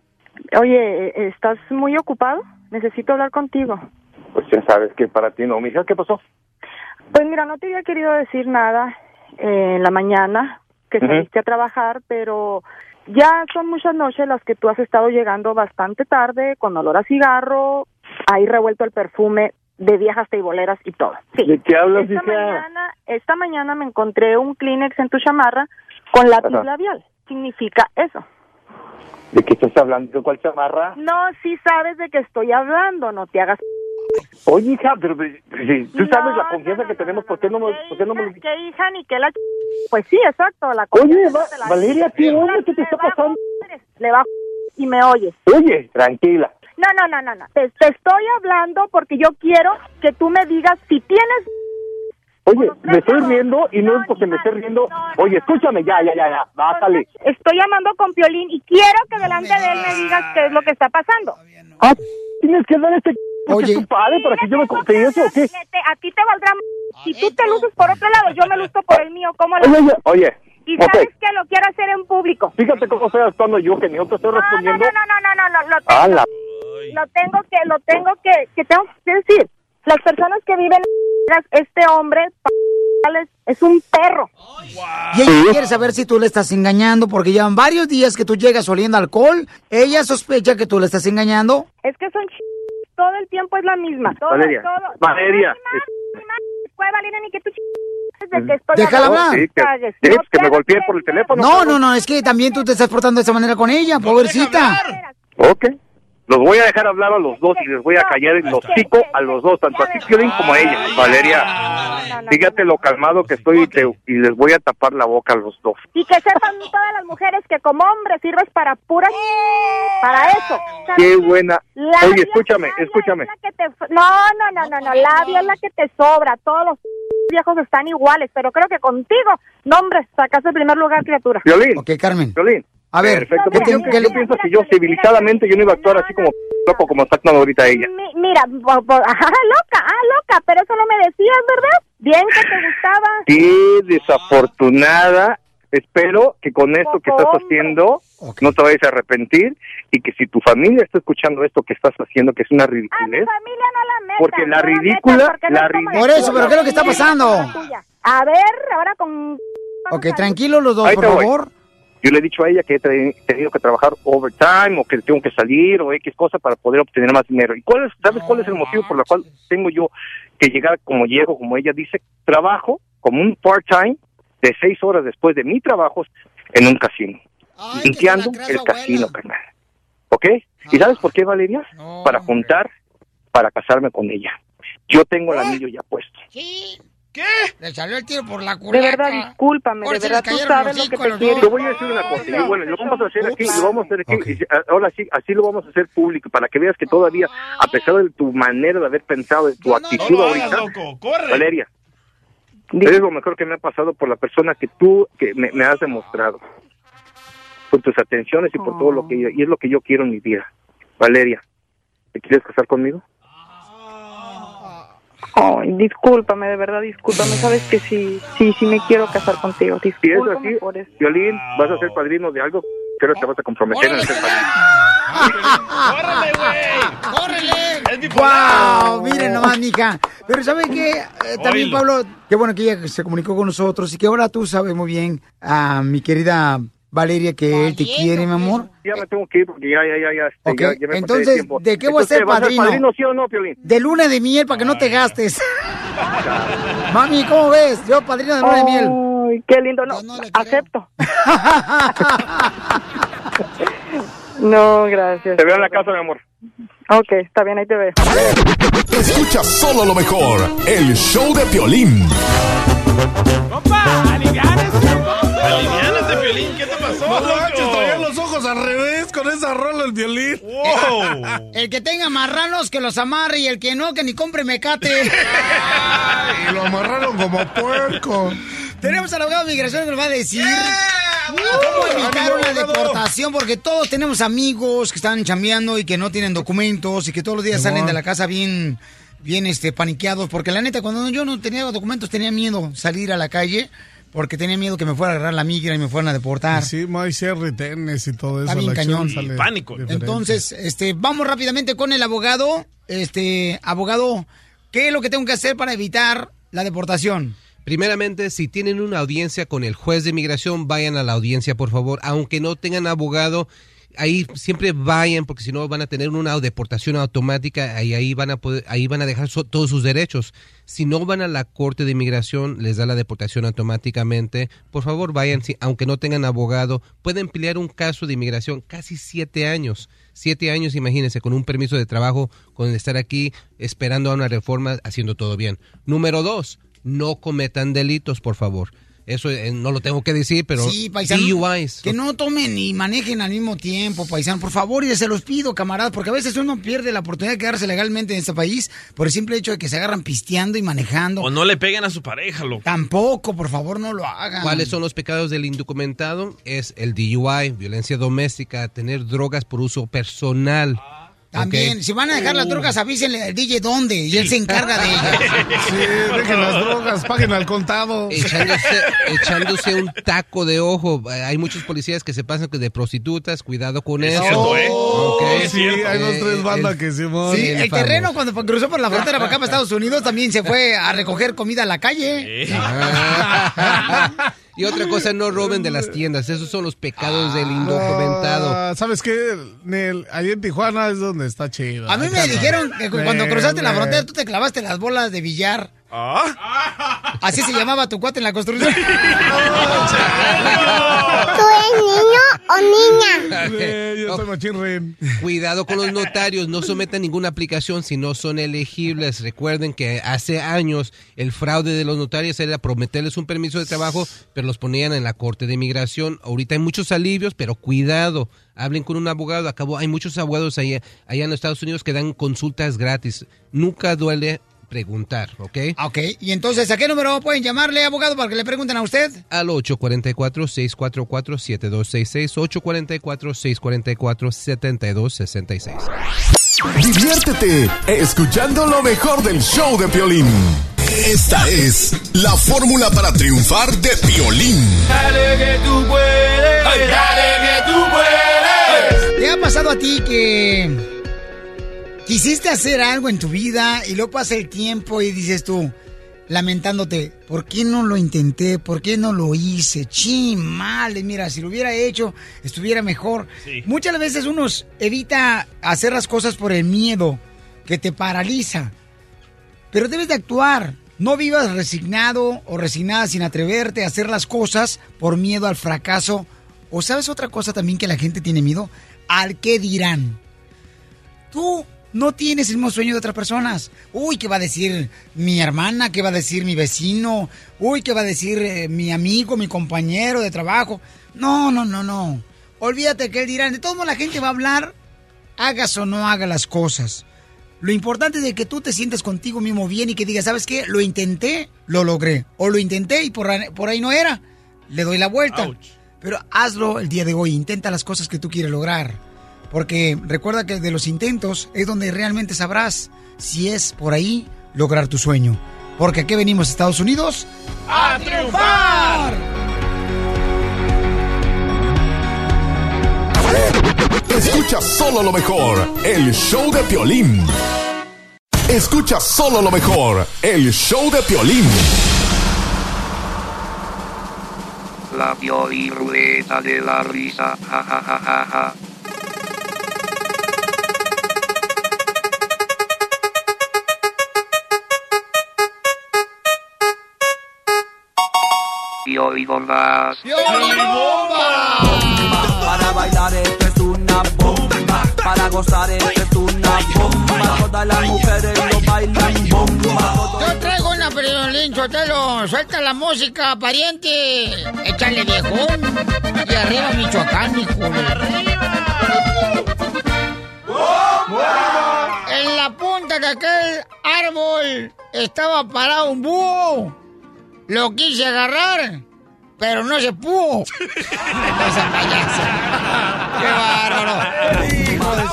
S15: Oye, eh, ¿estás muy ocupado? Necesito hablar contigo.
S18: Pues ya sabes que para ti no, mija. ¿Qué pasó?
S15: Pues mira, no te había querido decir nada eh, en la mañana que
S18: Ujú.
S15: saliste a trabajar, pero ya son muchas noches las que tú has estado llegando bastante tarde, con olor a cigarro, ahí revuelto el perfume de viejas teiboleras y todo. Sí.
S18: ¿De qué hablas,
S15: esta
S18: hija?
S15: mañana, esta mañana me encontré un Kleenex en tu chamarra con lápiz
S18: Ajá.
S15: labial. Significa eso.
S18: ¿De qué estás hablando? ¿De cuál chamarra?
S15: No, sí sabes de qué estoy hablando, no te hagas...
S18: Oye, hija, pero, pero, si tú sabes
S15: No,
S18: la confianza que tenemos, ¿por qué no me, por qué no me...
S15: ¿Qué hija ni qué la... Pues sí, exacto, la
S18: Oye,
S15: confianza
S18: Va-
S15: la-
S18: Valeria, ¿qué onda? ¿Qué te está pasando?
S15: Le bajo y me oyes.
S18: Oye, tranquila.
S15: No, no, no, no, no. Te, te estoy hablando porque yo quiero que tú me digas si tienes
S18: Oye, me estoy riendo y no es porque me esté riendo. Oye, escúchame, ya, ya, ya, ya, bájale.
S15: Estoy llamando con Piolín y quiero que delante de él me digas qué es lo que está pasando.
S18: Ah, tienes que dar este porque es tu padre para que yo me confieso, ¿o qué?
S15: A ti te valdrá m- si tú te luces por otro lado, yo me luzco por el mío, ¿cómo
S18: Oye,
S15: lo
S18: oye, oye,
S15: Y sabes que lo quiero hacer en público.
S18: fíjate cómo estoy actuando yo, que ni yo te estoy
S15: No, no, no,
S18: respondiendo.
S15: no, no, no, no, no, lo
S18: A
S15: tengo,
S18: la...
S15: lo tengo que, lo tengo que, que tengo que decir. Las personas que viven en este hombre es un perro.
S3: Y ella quiere saber si tú le estás engañando porque llevan varios días que tú llegas oliendo alcohol. Ella sospecha que tú le estás engañando.
S15: Es que son ch... todo el tiempo es la misma. Todo,
S18: Valeria,
S15: todo,
S18: Valeria.
S15: puede valer ni que tú
S3: Déjala hablar.
S18: Sí, que, sí,
S15: No
S18: que me golpeé por el teléfono.
S3: No, no, no, es que también tú te estás portando de esa manera con ella, pobrecita.
S18: Ok. Los voy a dejar hablar a los dos y les voy a callar el hocico a los dos, tanto a ti, Piolín, como a ella. Valeria, fíjate lo calmado que estoy y, te- y les voy a tapar la boca a los dos.
S15: Y que sepan todas las mujeres que como hombre sirves para puras... Para eso. ¿Sabes
S18: Qué buena. Oye, escúchame, escúchame.
S15: que te- No, no, no, no, no, labia es la que te sobra. Todos los viejos están iguales, pero creo que contigo, no, hombre, sacas el primer lugar, criatura.
S18: Violín.
S3: Ok, Carmen.
S18: Violín.
S3: A ver,
S18: Perfecto.
S3: ¿qué-
S18: porque yo,
S3: qué-
S18: yo pienso que yo civilizadamente yo no iba a actuar así como loco como está actuando ahorita ella.
S15: Mi- mira, bo- bo- ajá, loca, ah, loca, pero eso no me decías, ¿verdad? Bien que te gustaba.
S18: Qué desafortunada. Espero que con esto que estás haciendo no te vayas a arrepentir y que si tu familia está escuchando esto que estás haciendo, que es una ridiculez,
S15: Familia no la metas.
S18: porque la
S15: no
S18: ridícula,
S15: porque no
S18: la
S15: es como
S18: ridícula.
S3: Por eso, pero ¿qué es lo que está pasando?
S15: A ver, ahora con...
S3: Ok, tranquilos los dos, por
S18: voy.
S3: favor.
S18: Yo le he dicho a ella que he tenido que trabajar overtime o que tengo que salir o X cosa para poder obtener más dinero. ¿Y cuál es, sabes cuál es el motivo por el cual tengo yo que llegar como llego, como ella dice, trabajo como un part-time de seis horas después de mi trabajo en un casino, limpiando el casino, carnal. ¿Ok? ¿Y sabes por qué, Valeria? para juntar, para casarme con ella. Yo tengo el anillo ya puesto.
S3: ¿Qué? Le salió el tiro por la
S15: De
S3: culata.
S15: verdad, discúlpame,
S3: Por
S15: de
S3: si
S15: verdad, tú sabes lo que te quiero.
S18: Yo voy a decir una cosa, y bueno, lo vamos a hacer aquí, lo vamos a hacer aquí, y, ah, ahora sí, así lo vamos a hacer público, para que veas que todavía, a pesar de tu manera de haber pensado, de tu actitud
S5: lo hagas,
S18: ahorita,
S5: loco, corre.
S18: Valeria, eres lo mejor que me ha pasado por la persona que tú que me, me has demostrado, por tus atenciones y por todo lo que, y es lo que yo quiero en mi vida. Valeria, ¿te quieres casar conmigo?
S15: Ay, discúlpame, de verdad, discúlpame. Sabes que sí, sí, sí me quiero casar contigo.
S18: Si es
S15: Discúlpame
S18: así,
S15: por eso.
S18: Violín, vas a ser padrino de algo, creo que te vas a comprometer en ser padrino.
S3: ¡Córrele! ¡Wow! Miren nomás, mija. Pero ¿sabe qué? Eh, también. Pablo, qué bueno que ella se comunicó con nosotros y que ahora tú sabes muy bien a mi querida Valeria que él te quiere, mi amor.
S18: Ya me tengo que ir porque ya, ya, ya, ya, este,
S3: Ok,
S18: ya, ya me pasé
S3: entonces. ¿de qué voy a ser
S18: ¿vas a
S3: padrino?
S18: padrino, sí o no, Piolín?
S3: De luna de miel para que no te gastes. Mami, ¿cómo ves? Yo padrino de luna de miel.
S15: Ay, qué lindo. No, acepto. no, gracias.
S18: Te veo en la casa, mi amor.
S15: Ok, está bien, ahí te veo.
S2: Escucha solo lo mejor, el show de Piolín.
S5: Aliviánate, Piolín, ¿qué te pasó,
S9: No
S5: loco?
S9: los ojos al revés con esa rola el violín.
S3: El que tenga marranos que los amarre y el que no, que ni compre mecate.
S9: Y lo amarraron como puerco.
S3: Tenemos al abogado de migración que nos va a decir cómo evitar una deportación, porque todos tenemos amigos que están chambeando y que no tienen documentos y que todos los días salen de la casa bien, bien este, paniqueados, porque la neta, cuando yo no tenía documentos tenía miedo salir a la calle, porque tenía miedo que me fuera a agarrar la migra y me fueran a deportar.
S9: Sí, hay cierre, tenis y todo eso.
S3: Está bien cañón.
S9: sale
S5: Pánico.
S9: diferente.
S3: Entonces, este, vamos rápidamente con el abogado. Este, abogado, ¿qué es lo que tengo que hacer para evitar la deportación?
S19: Primeramente, si tienen una audiencia con el juez de inmigración, vayan a la audiencia, por favor. Aunque no tengan abogado, ahí siempre vayan, porque si no van a tener una deportación automática y ahí van a poder, ahí van a dejar todos sus derechos. Si no van a la corte de inmigración, les da la deportación automáticamente. Por favor, vayan, si- aunque no tengan abogado, pueden pelear un caso de inmigración casi siete años. Siete años, imagínense, con un permiso de trabajo, con estar aquí esperando a una reforma, haciendo todo bien. Número dos, no cometan delitos, por favor. Eso eh, no lo tengo que decir, pero
S3: Sí, paisano.
S19: DUIs.
S3: Que no tomen y manejen al mismo tiempo, paisano. Por favor, y se los pido, camaradas, porque a veces uno pierde la oportunidad de quedarse legalmente en este país por el simple hecho de que se agarran pisteando y manejando.
S5: O no le peguen a su pareja, loco.
S3: Tampoco, por favor, no lo hagan.
S19: ¿Cuáles son los pecados del indocumentado? Es el DUI, violencia doméstica, tener drogas por uso personal.
S3: También, si van a dejar las drogas, avísenle al DJ dónde y él se encarga de ellas.
S9: Sí, dejen las drogas, paguen al contado.
S19: Echándose, echándose un taco de ojo. Hay muchos policías que se pasan de prostitutas. Cuidado con
S9: Es
S19: eso.
S9: cierto, ¿eh? Sí, hay dos, tres
S19: Eh,
S9: bandas
S19: el-
S9: que se
S3: Sí, el terreno cuando cruzó por la frontera para acá, para Estados Unidos, también se fue a recoger comida a la calle.
S19: Ah. Y otra cosa, no roben de las tiendas. Esos son los pecados del indocumentado.
S9: Ah, ¿Sabes qué? Nel, allí en Tijuana es donde está chido.
S3: A mí me dijeron que cu- cuando cruzaste la frontera tú te clavaste las bolas de billar. Así se llamaba tu cuate en la construcción.
S13: ¿Tú eres niño o niña?
S9: Yo soy machín.
S19: Cuidado con los notarios, no sometan ninguna aplicación si no son elegibles. Recuerden que hace años el fraude de los notarios era prometerles un permiso de trabajo, pero los ponían en la corte de inmigración. Ahorita hay muchos alivios, pero cuidado, hablen con un abogado. Acabó, hay muchos abogados allá, allá en los Estados Unidos que dan consultas gratis. Nunca duele preguntar, ¿ok?
S3: Ok, y entonces, ¿a qué número pueden llamarle, abogado, para que le pregunten a usted?
S19: Al 844-644-7266, 844-644-7266.
S2: Diviértete escuchando lo mejor del show de Piolín. Esta es la fórmula para triunfar de Piolín.
S13: Dale que tú puedes, dale que tú puedes.
S3: ¿Te ha pasado a ti que quisiste hacer algo en tu vida y luego pasa el tiempo y dices tú, lamentándote, ¿por qué no lo intenté? ¿Por qué no lo hice? Chimales, mira, si lo hubiera hecho, estuviera mejor. Muchas veces uno evita hacer las cosas por el miedo que te paraliza. Pero debes de actuar. No vivas resignado o resignada sin atreverte a hacer las cosas por miedo al fracaso. O sabes otra cosa también que la gente tiene miedo, al qué dirán. Tú no tienes el mismo sueño de otras personas. Uy, ¿qué va a decir mi hermana? ¿Qué va a decir mi vecino? Uy, ¿qué va a decir eh, mi amigo, mi compañero de trabajo? No, no, no, no. Olvídate que él dirán. De todo modo la gente va a hablar, hagas o no hagas las cosas. Lo importante es de que tú te sientes contigo mismo bien y que digas, ¿sabes qué? Lo intenté, lo logré. O lo intenté y por ahí no era. Le doy la vuelta. Pero hazlo el día de hoy. Intenta las cosas que tú quieres lograr. Porque recuerda que de los intentos es donde realmente sabrás si es por ahí lograr tu sueño. Porque aquí venimos a Estados Unidos
S13: ¡A triunfar!
S2: Escucha solo lo mejor, el show de Piolín. Escucha solo lo mejor, el show de Piolín.
S4: La Pioli Ruleta de la Risa. Ja, ja, ja, Pioli Bombas.
S13: Para bailar esto es una bomba. Para gozar esto es una bomba. Todas las mujeres lo bailan bomba.
S3: Yo traigo una Piolín Sotelo. Suelta la música, pariente. Échale viejón. Y arriba Michoacán, hijo. de- En la punta de aquel árbol estaba parado un búho. Lo quise agarrar, pero no se pudo. Esa payasa. ¡Qué bárbaro! Hijo de-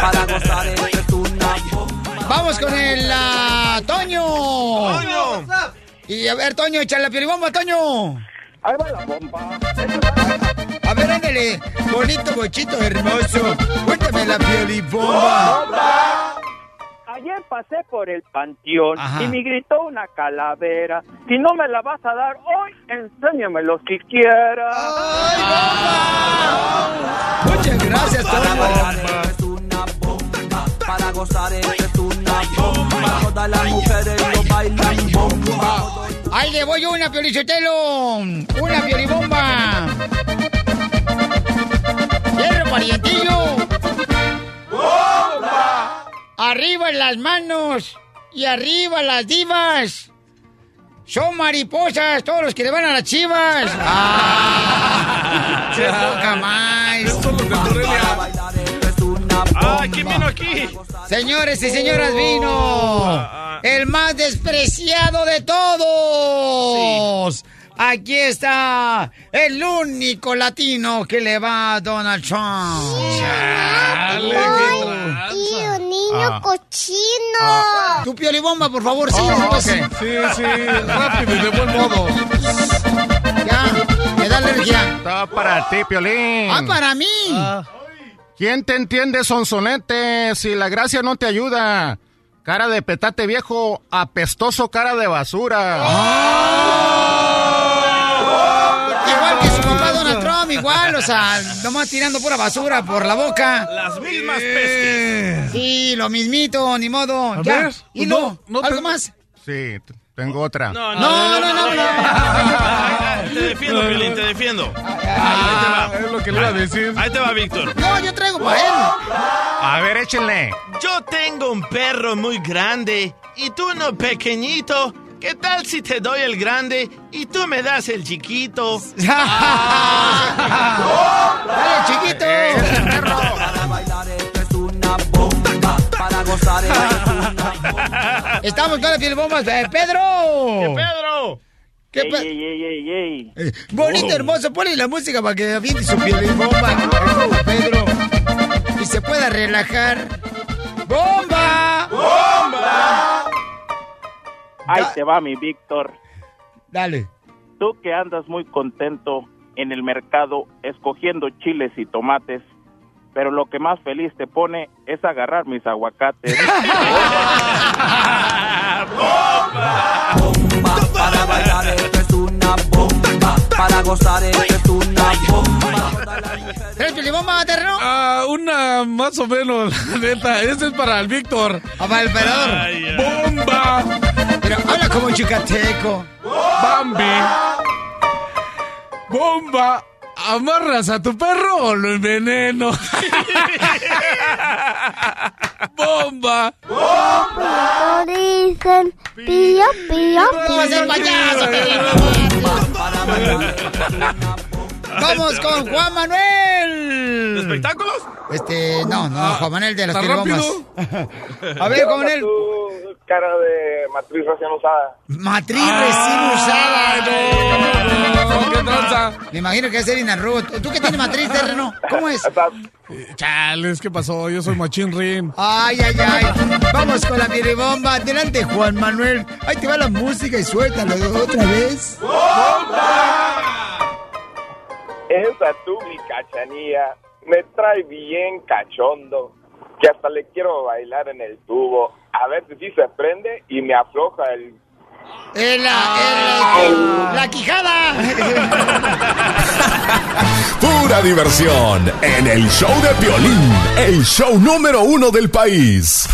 S13: Para gozar esto es una bomba.
S3: Vamos con el ah, Toño.
S13: Toño.
S3: Y a ver, Toño, échale la piolibomba, Toño.
S18: Ahí va la bomba.
S3: A ver, ándale. Bonito, bochito, hermoso. Cuéntame la piolibomba.
S20: Ayer pasé por el panteón
S3: Ajá.
S20: y me gritó una calavera. Si no me la vas a dar hoy, enséñamelo si quieras.
S3: Muchas gracias,
S13: Para es una bomba. Para gozar es una bomba. Todas las mujeres lo bailan bomba.
S3: Ahí le voy una piolichotelo. Una piolibomba. Hierro, parientillo. Arriba las manos y arriba las divas. Son mariposas todos los que le van a las chivas. ¡Ah! ¡Qué poca más!
S5: ¡Ah, quién vino aquí!
S3: Señores y señoras, vino el más despreciado de todos. Aquí está el único latino que le va a Donald Trump. Chale, tranza.
S21: Tío, niño
S3: Ah.
S21: cochino.
S3: Tu piolibomba, por favor, sí.
S9: Oh,
S3: pues.
S9: ok. Sí, sí, rápido y de buen modo.
S3: Ya, me da alergia.
S22: Está para ti, Piolín.
S3: Ah, para mí.
S22: ¿Quién te entiende, sonsonete, si la gracia no te ayuda? Cara de petate viejo, apestoso cara de basura.
S3: Igual que su papá Donald Trump, igual, o sea, nomás tirando pura basura por la boca.
S5: Las mismas pestes.
S3: Sí, lo mismito, ni modo.
S22: A
S3: Ya,
S22: ver,
S3: y
S22: no,
S3: no, ¿algo más?
S22: Sí, tengo otra.
S5: No,
S3: No, no, no, no.
S5: Te defiendo, Piolín, te defiendo. Ahí te va.
S9: Es lo que le iba a decir.
S5: Ahí te va, Víctor.
S3: No, yo traigo para él.
S22: A ver, échenle.
S5: Yo tengo un perro muy grande y tú uno pequeñito. ¿Qué tal si te doy el grande y tú me das el chiquito?
S3: ¡Dale, chiquito!
S13: Para gozar
S3: Estamos con la piel bombas. ¡Eh, Pedro!
S5: ¿Qué Pedro?
S3: ¿Qué
S20: Ey,
S3: pe-
S20: ey, ey, ey, ey.
S3: Eh, Bonito, hermoso, ponle la música para que aviente su piel bomba. Pedro. Y se pueda relajar. ¡Bomba!
S20: ¡Bomba! Ahí te va mi Víctor.
S3: Dale.
S20: Tú que andas muy contento en el mercado escogiendo chiles y tomates, pero lo que más feliz te pone es agarrar mis aguacates.
S13: Para bailar esto es una bomba. Para gozar esto es una bomba.
S3: ¿Tres piolibomba, terreno?
S9: Ah, una más o menos, la neta. Este es para el Víctor.
S3: Ah, para el emperador.
S9: ¡Bomba!
S3: Pero habla como chicateco.
S9: ¡Bambi! ¡Bomba! ¿Amarras a tu perro o lo enveneno? ¡Bomba!
S21: Lo dicen pío, pío,
S3: ¡Vamos a ser payaso, Vamos con Juan Manuel.
S5: ¿De espectáculos?
S3: Este, no, no, Juan Manuel de las
S9: ¿Tan
S3: piolbombas. A ver,
S23: ¿Qué
S3: Juan Manuel.
S23: cara de matriz recién usada.
S3: Matriz recién usada.
S9: no, ¿Qué tranza?
S3: Me imagino que es Erina Ruth. ¿Tú qué tienes matriz, terreno? ¿Cómo es?
S9: Chales, ¿qué pasó? Yo soy Machín Rin.
S3: Ay, ay, ay. Vamos con la piribomba. Adelante, Juan Manuel. Ahí te va la música y suéltalo otra vez.
S23: Esa tú, mi cachanía, me trae bien cachondo. Que hasta le quiero bailar en el tubo. A ver si sí se prende y me afloja el...
S3: En la, en la, la quijada.
S2: Pura diversión en el show de Piolín, el show número uno del país.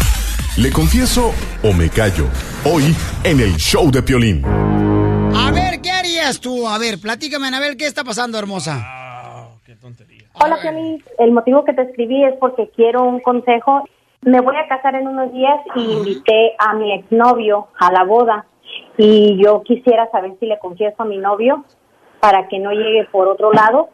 S2: ¿Le confieso o me callo? Hoy en el show de Piolín.
S3: A ver, ¿qué harías tú? A ver, platícame, Anabel, ¿qué está pasando, hermosa?
S11: Hola, Piolín. El motivo que te escribí es porque quiero un consejo. Me voy a casar en unos días y invité a mi exnovio a la boda. Y yo quisiera saber si le confieso a mi novio para que no llegue por otro lado.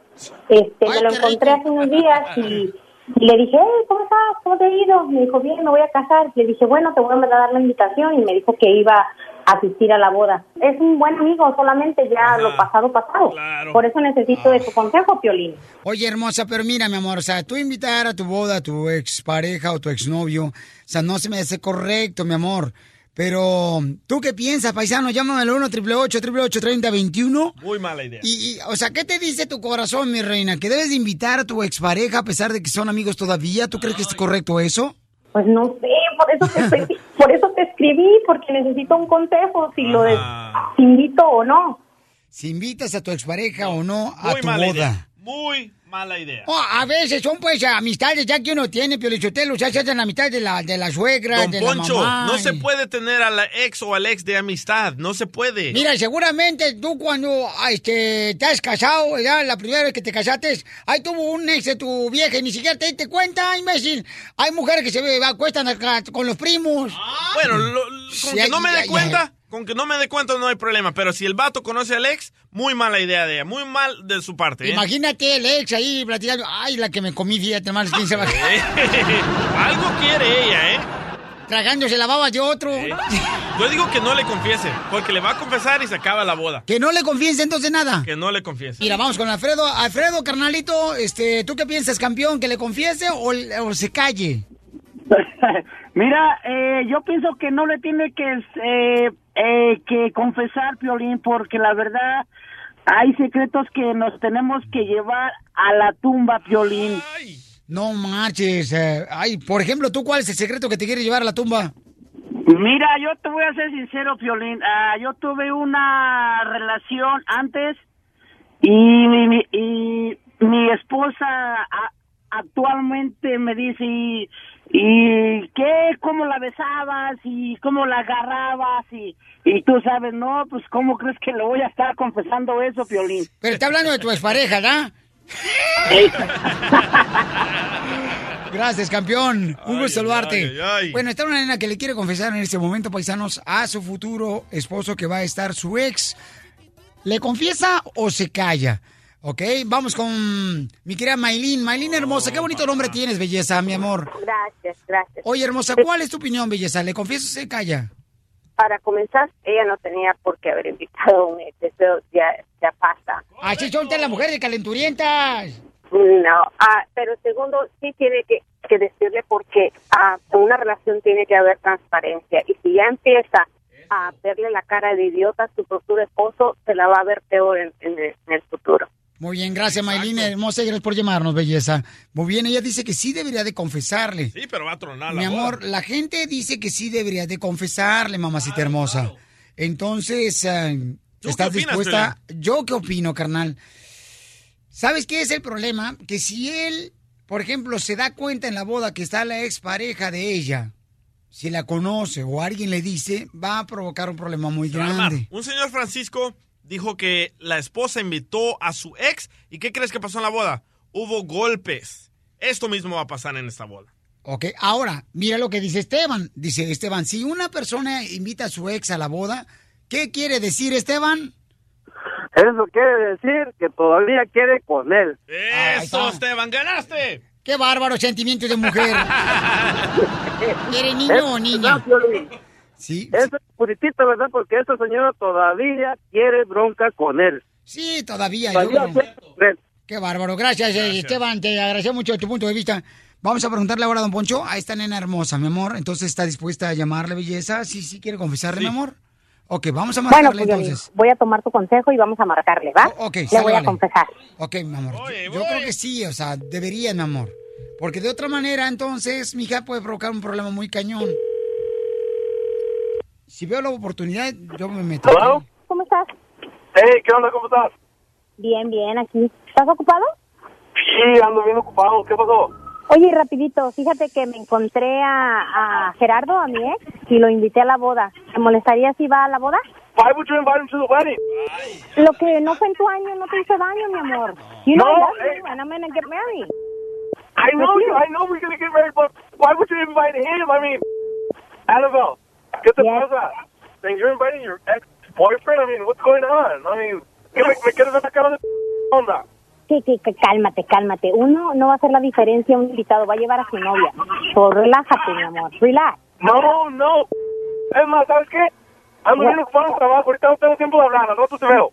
S11: Este, me lo encontré hace unos días y, y le dije, hey, ¿cómo estás? ¿Cómo te ha ido? Me dijo, bien, me voy a casar. Le dije, bueno, te voy a mandar a dar la invitación y me dijo que iba a asistir a la boda. Es un buen amigo, solamente ya lo pasado, pasado. Por eso necesito de tu consejo, Piolín.
S3: Oye, hermosa, pero mira, mi amor, o sea, tú invitar a tu boda a tu expareja o tu exnovio, o sea, no se me hace correcto, mi amor. Pero, ¿tú qué piensas, paisano? Llámame al 1 888 3021
S5: Muy mala idea.
S3: Y, y, o sea, ¿qué te dice tu corazón, mi reina? ¿Que debes de invitar a tu expareja a pesar de que son amigos todavía? ¿Tú crees que es correcto eso?
S11: Pues no sé, por eso te, estoy- por eso te escribí, porque necesito un consejo, si lo de, si invito o no.
S3: Si invitas a tu expareja o no a
S5: Muy
S3: tu
S5: mala
S3: boda.
S5: idea. Muy mala idea.
S3: Oh, a veces son pues amistades ya que uno tiene, Piolichotelo, ya se hacen la amistad de la, de la suegra,
S5: Don
S3: de
S5: Poncho,
S3: la mamá.
S5: no se puede tener a la ex o al ex de amistad. No se puede.
S3: Mira, seguramente tú cuando ah, este, te has casado, ya la primera vez que te casaste, ahí tuvo un ex de tu vieja y ni siquiera te diste cuenta, imbécil. Hay mujeres que se acuestan con los primos.
S5: Bueno, lo- con
S3: Sí,
S5: que no me dé
S3: ya.
S5: Con que no me dé cuenta no hay problema. Pero si el vato conoce al ex, muy mala idea de ella. Muy mal de su parte. ¿eh?
S3: Imagínate el ex ahí platicando. Ay, la que me comí, fíjate, más 15 va
S5: Algo quiere ella, ¿eh?
S3: Tragándose la baba de otro.
S5: Yo digo que no le confiese, porque le va a confesar y se acaba la boda.
S3: Que no le confiese entonces nada.
S5: Que no le confiese.
S3: Mira, vamos con Alfredo. Alfredo, carnalito, este, ¿tú qué piensas, campeón? ¿Que le confiese o, o se calle?
S24: Mira, eh, yo pienso que no le tiene que, eh, eh, que confesar, Piolín, porque la verdad hay secretos que nos tenemos que llevar a la tumba, Piolín.
S3: No marches. eh, ay, por ejemplo, ¿tú cuál es el secreto que te quiere llevar a la tumba?
S24: Mira, yo te voy a ser sincero, Piolín. Ah, yo tuve una relación antes y y mi esposa a- actualmente me dice, ¿y, y qué? ¿Cómo la besabas? ¿Y cómo la agarrabas? Y, y tú sabes, no, pues ¿cómo crees que le voy a estar confesando eso, Piolín?
S3: Pero está hablando de tu expareja, ¿verdad? Gracias, campeón. Un gusto saludarte.
S5: ay, ay.
S3: Bueno, está una nena que le quiere confesar en este momento, paisanos, a su futuro esposo que va a estar su ex. ¿Le confiesa o se calla? ¿Ok? Vamos con mi querida Maylin. Maylin hermosa, qué bonito nombre tienes, belleza, mi amor.
S25: Gracias, gracias.
S3: Oye, hermosa, ¿cuál es tu opinión, belleza? ¿Le confiesa o se calla?
S25: Para comenzar, ella no tenía por qué haber invitado a un eso ya, ya pasa.
S3: Así son las mujeres calenturientas.
S25: No, ah, pero segundo, sí tiene que, que decirle porque ah, en una relación tiene que haber transparencia y si ya empieza a verle la cara de idiota a su futuro esposo, se la va a ver peor en, en el, en el futuro.
S3: Muy bien, gracias, Maylin hermosa, y gracias por llamarnos, belleza. Muy bien, ella dice que sí debería de confesarle.
S5: Sí, pero va a tronar la
S3: Mi
S5: boda.
S3: amor, la gente dice que sí deberías de confesarle, mamacita hermosa. Entonces, eh, ¿estás dispuesta? ¿Yo qué opino, carnal? ¿Sabes qué es el problema? Que si él, por ejemplo, se da cuenta en la boda que está la expareja de ella, si la conoce o alguien le dice, va a provocar un problema muy grande.
S5: Un señor Francisco dijo que la esposa invitó a su ex y ¿qué crees que pasó en la boda? Hubo golpes. Esto mismo va a pasar en esta boda.
S3: Ok, ahora, mira lo que dice Esteban. Dice Esteban, si una persona invita a su ex a la boda, ¿qué quiere decir Esteban?
S26: Eso quiere decir que todavía quiere con él.
S5: ¡Eso, Esteban! ¡Ganaste!
S3: ¡Qué bárbaro sentimiento de mujer! ¿Eres niño o niña?
S26: Sí. Eso es puritito, ¿verdad? Porque esa señora todavía quiere bronca con él.
S3: Sí, todavía.
S26: Todavía
S3: yo-
S26: quiere con él.
S3: Qué bárbaro. Gracias, eh, Esteban. Te agradezco mucho tu punto de vista. Vamos a preguntarle ahora a don Poncho, a esta nena hermosa, mi amor. Entonces, ¿está dispuesta a llamarle belleza? Sí, sí, quiere confesarle, mi amor. Ok, vamos a
S25: Bueno,
S3: marcarle
S25: pues
S3: entonces.
S25: voy a tomar tu consejo y vamos a marcarle, ¿va?
S3: ok,
S25: Le
S3: sale,
S25: voy a
S3: vale.
S25: confesar.
S3: Ok, mi amor. yo, yo creo que sí, o sea, debería, mi amor. Porque de otra manera, entonces, mi hija puede provocar un problema muy cañón. Si veo la oportunidad, yo me meto.
S25: ¿Cómo estás?
S26: Hey, ¿qué onda? ¿Cómo estás?
S25: Bien, bien, aquí. ¿Estás ocupado?
S26: Sí, ando bien ocupado. ¿Qué pasó?
S25: Oye, rapidito, fíjate que me encontré a, a Gerardo, a mi ex, y lo invité a la boda. ¿Te molestaría si va a la boda?
S26: Why would you invite him to the wedding?
S25: Lo que no fue en tu año no te hizo daño, mi amor. You know
S26: No,
S25: I love
S26: eh.
S25: you and I'm gonna get married.
S26: I know you. I know we're gonna get married, but why would you invite him? I mean, Annabelle, ¿qué te pasa? Then you're inviting your ex-boyfriend? I mean, what's going on? I mean, ¿qué me, me quieres ver la cara de onda?
S25: Sí, sí, cálmate, cálmate. Uno no va a hacer la diferencia, un invitado va a llevar a su novia. So, relájate, mi amor, relax.
S26: No, no. Es más, ¿sabes qué? Ando bien ocupado en trabajo. Ahorita no tengo tiempo de hablar. Al rato te veo.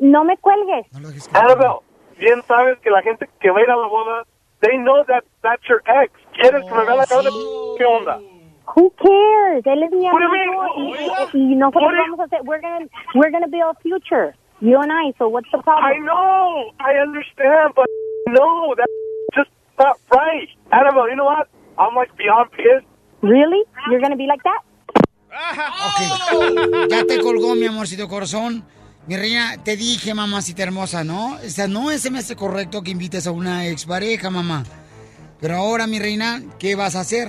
S25: No me cuelgues.
S26: Annabelle, bien sabes que la gente que va a ir a la boda, they know that that's your ex. ¿Quieres que me vea la cara de qué onda?
S25: Who cares? Él es mi amigo
S26: mean?
S25: y, y nosotros vamos a hacer, we're gonna, we're gonna build a future. You and I, so what's the problem?
S26: I know. I understand, but no, that's just not right. Annabelle, you know what? I'm like beyond pissed.
S25: Really? You're gonna be like that?
S3: Ok. Ya te colgó, mi amorcito corazón. Mi reina, te dije, mamacita hermosa, ¿no? O sea, no se me hace correcto que invites a una expareja, mamá. Pero ahora, mi reina, ¿qué vas a hacer?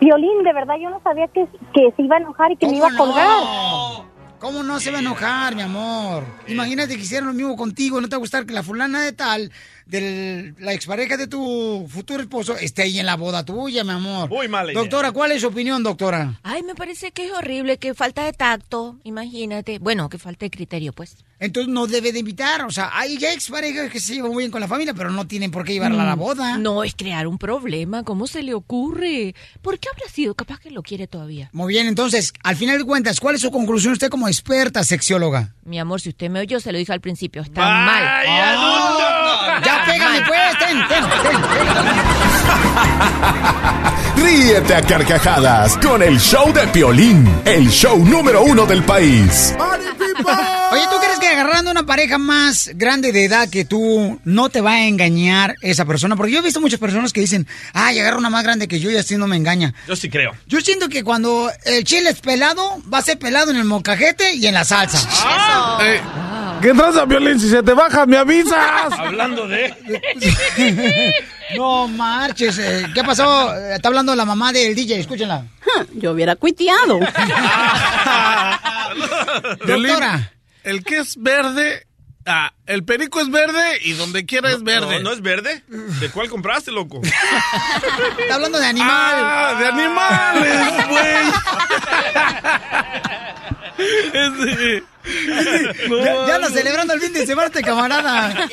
S25: Violín, de verdad yo no sabía que, que se iba a enojar y que me iba a colgar.
S3: ¿Cómo no se va a enojar, mi amor? Imagínate que hicieran lo mismo contigo, no te va a gustar que la fulana de tal de la expareja de tu futuro esposo esté ahí en la boda tuya, mi amor.
S5: Muy mala idea.
S3: Doctora, ¿cuál es su opinión, doctora?
S6: Ay, me parece que es horrible, que falta de tacto, imagínate. Bueno, que falta de criterio, pues.
S3: Entonces no debe de invitar. O sea, hay exparejas que se llevan muy bien con la familia, pero no tienen por qué llevarla a la
S6: Mm,
S3: boda.
S6: No, es crear un problema. ¿Cómo se le ocurre? ¿Por qué habrá sido? Capaz que lo quiere todavía.
S3: Muy bien, entonces, al final de cuentas, ¿cuál es su conclusión usted como experta sexióloga?
S6: Mi amor, si usted me oyó, se lo dije al principio. Está mal.
S3: Ah, ya pégame pues, ten, ten, ten,
S2: Ríete a carcajadas con el show de Piolín, el show número uno del país.
S3: Oye, ¿tú crees que agarrando una pareja más grande de edad que tú no te va a engañar esa persona? Porque yo he visto muchas personas que dicen, ay, agarro una más grande que yo y así no me engaña.
S5: Yo sí creo.
S3: Yo siento que cuando el chile es pelado, va a ser pelado en el molcajete y en la salsa.
S9: Eh, ¿Qué tranza, Violín? Si se te baja, me avisas.
S5: Hablando de...
S3: No marches. eh, ¿Qué pasó? Está hablando la mamá del DJ, escúchenla.
S27: Yo hubiera cuiteado.
S9: Violín,
S3: Doctora.
S9: El que es verde, ah, el perico es verde y donde quiera es verde.
S5: No, ¿no es verde? ¿De cuál compraste, loco?
S3: Está hablando de animal.
S9: Ah, de animales, güey.
S3: ya, ya anda celebrando el fin de semana este camarada.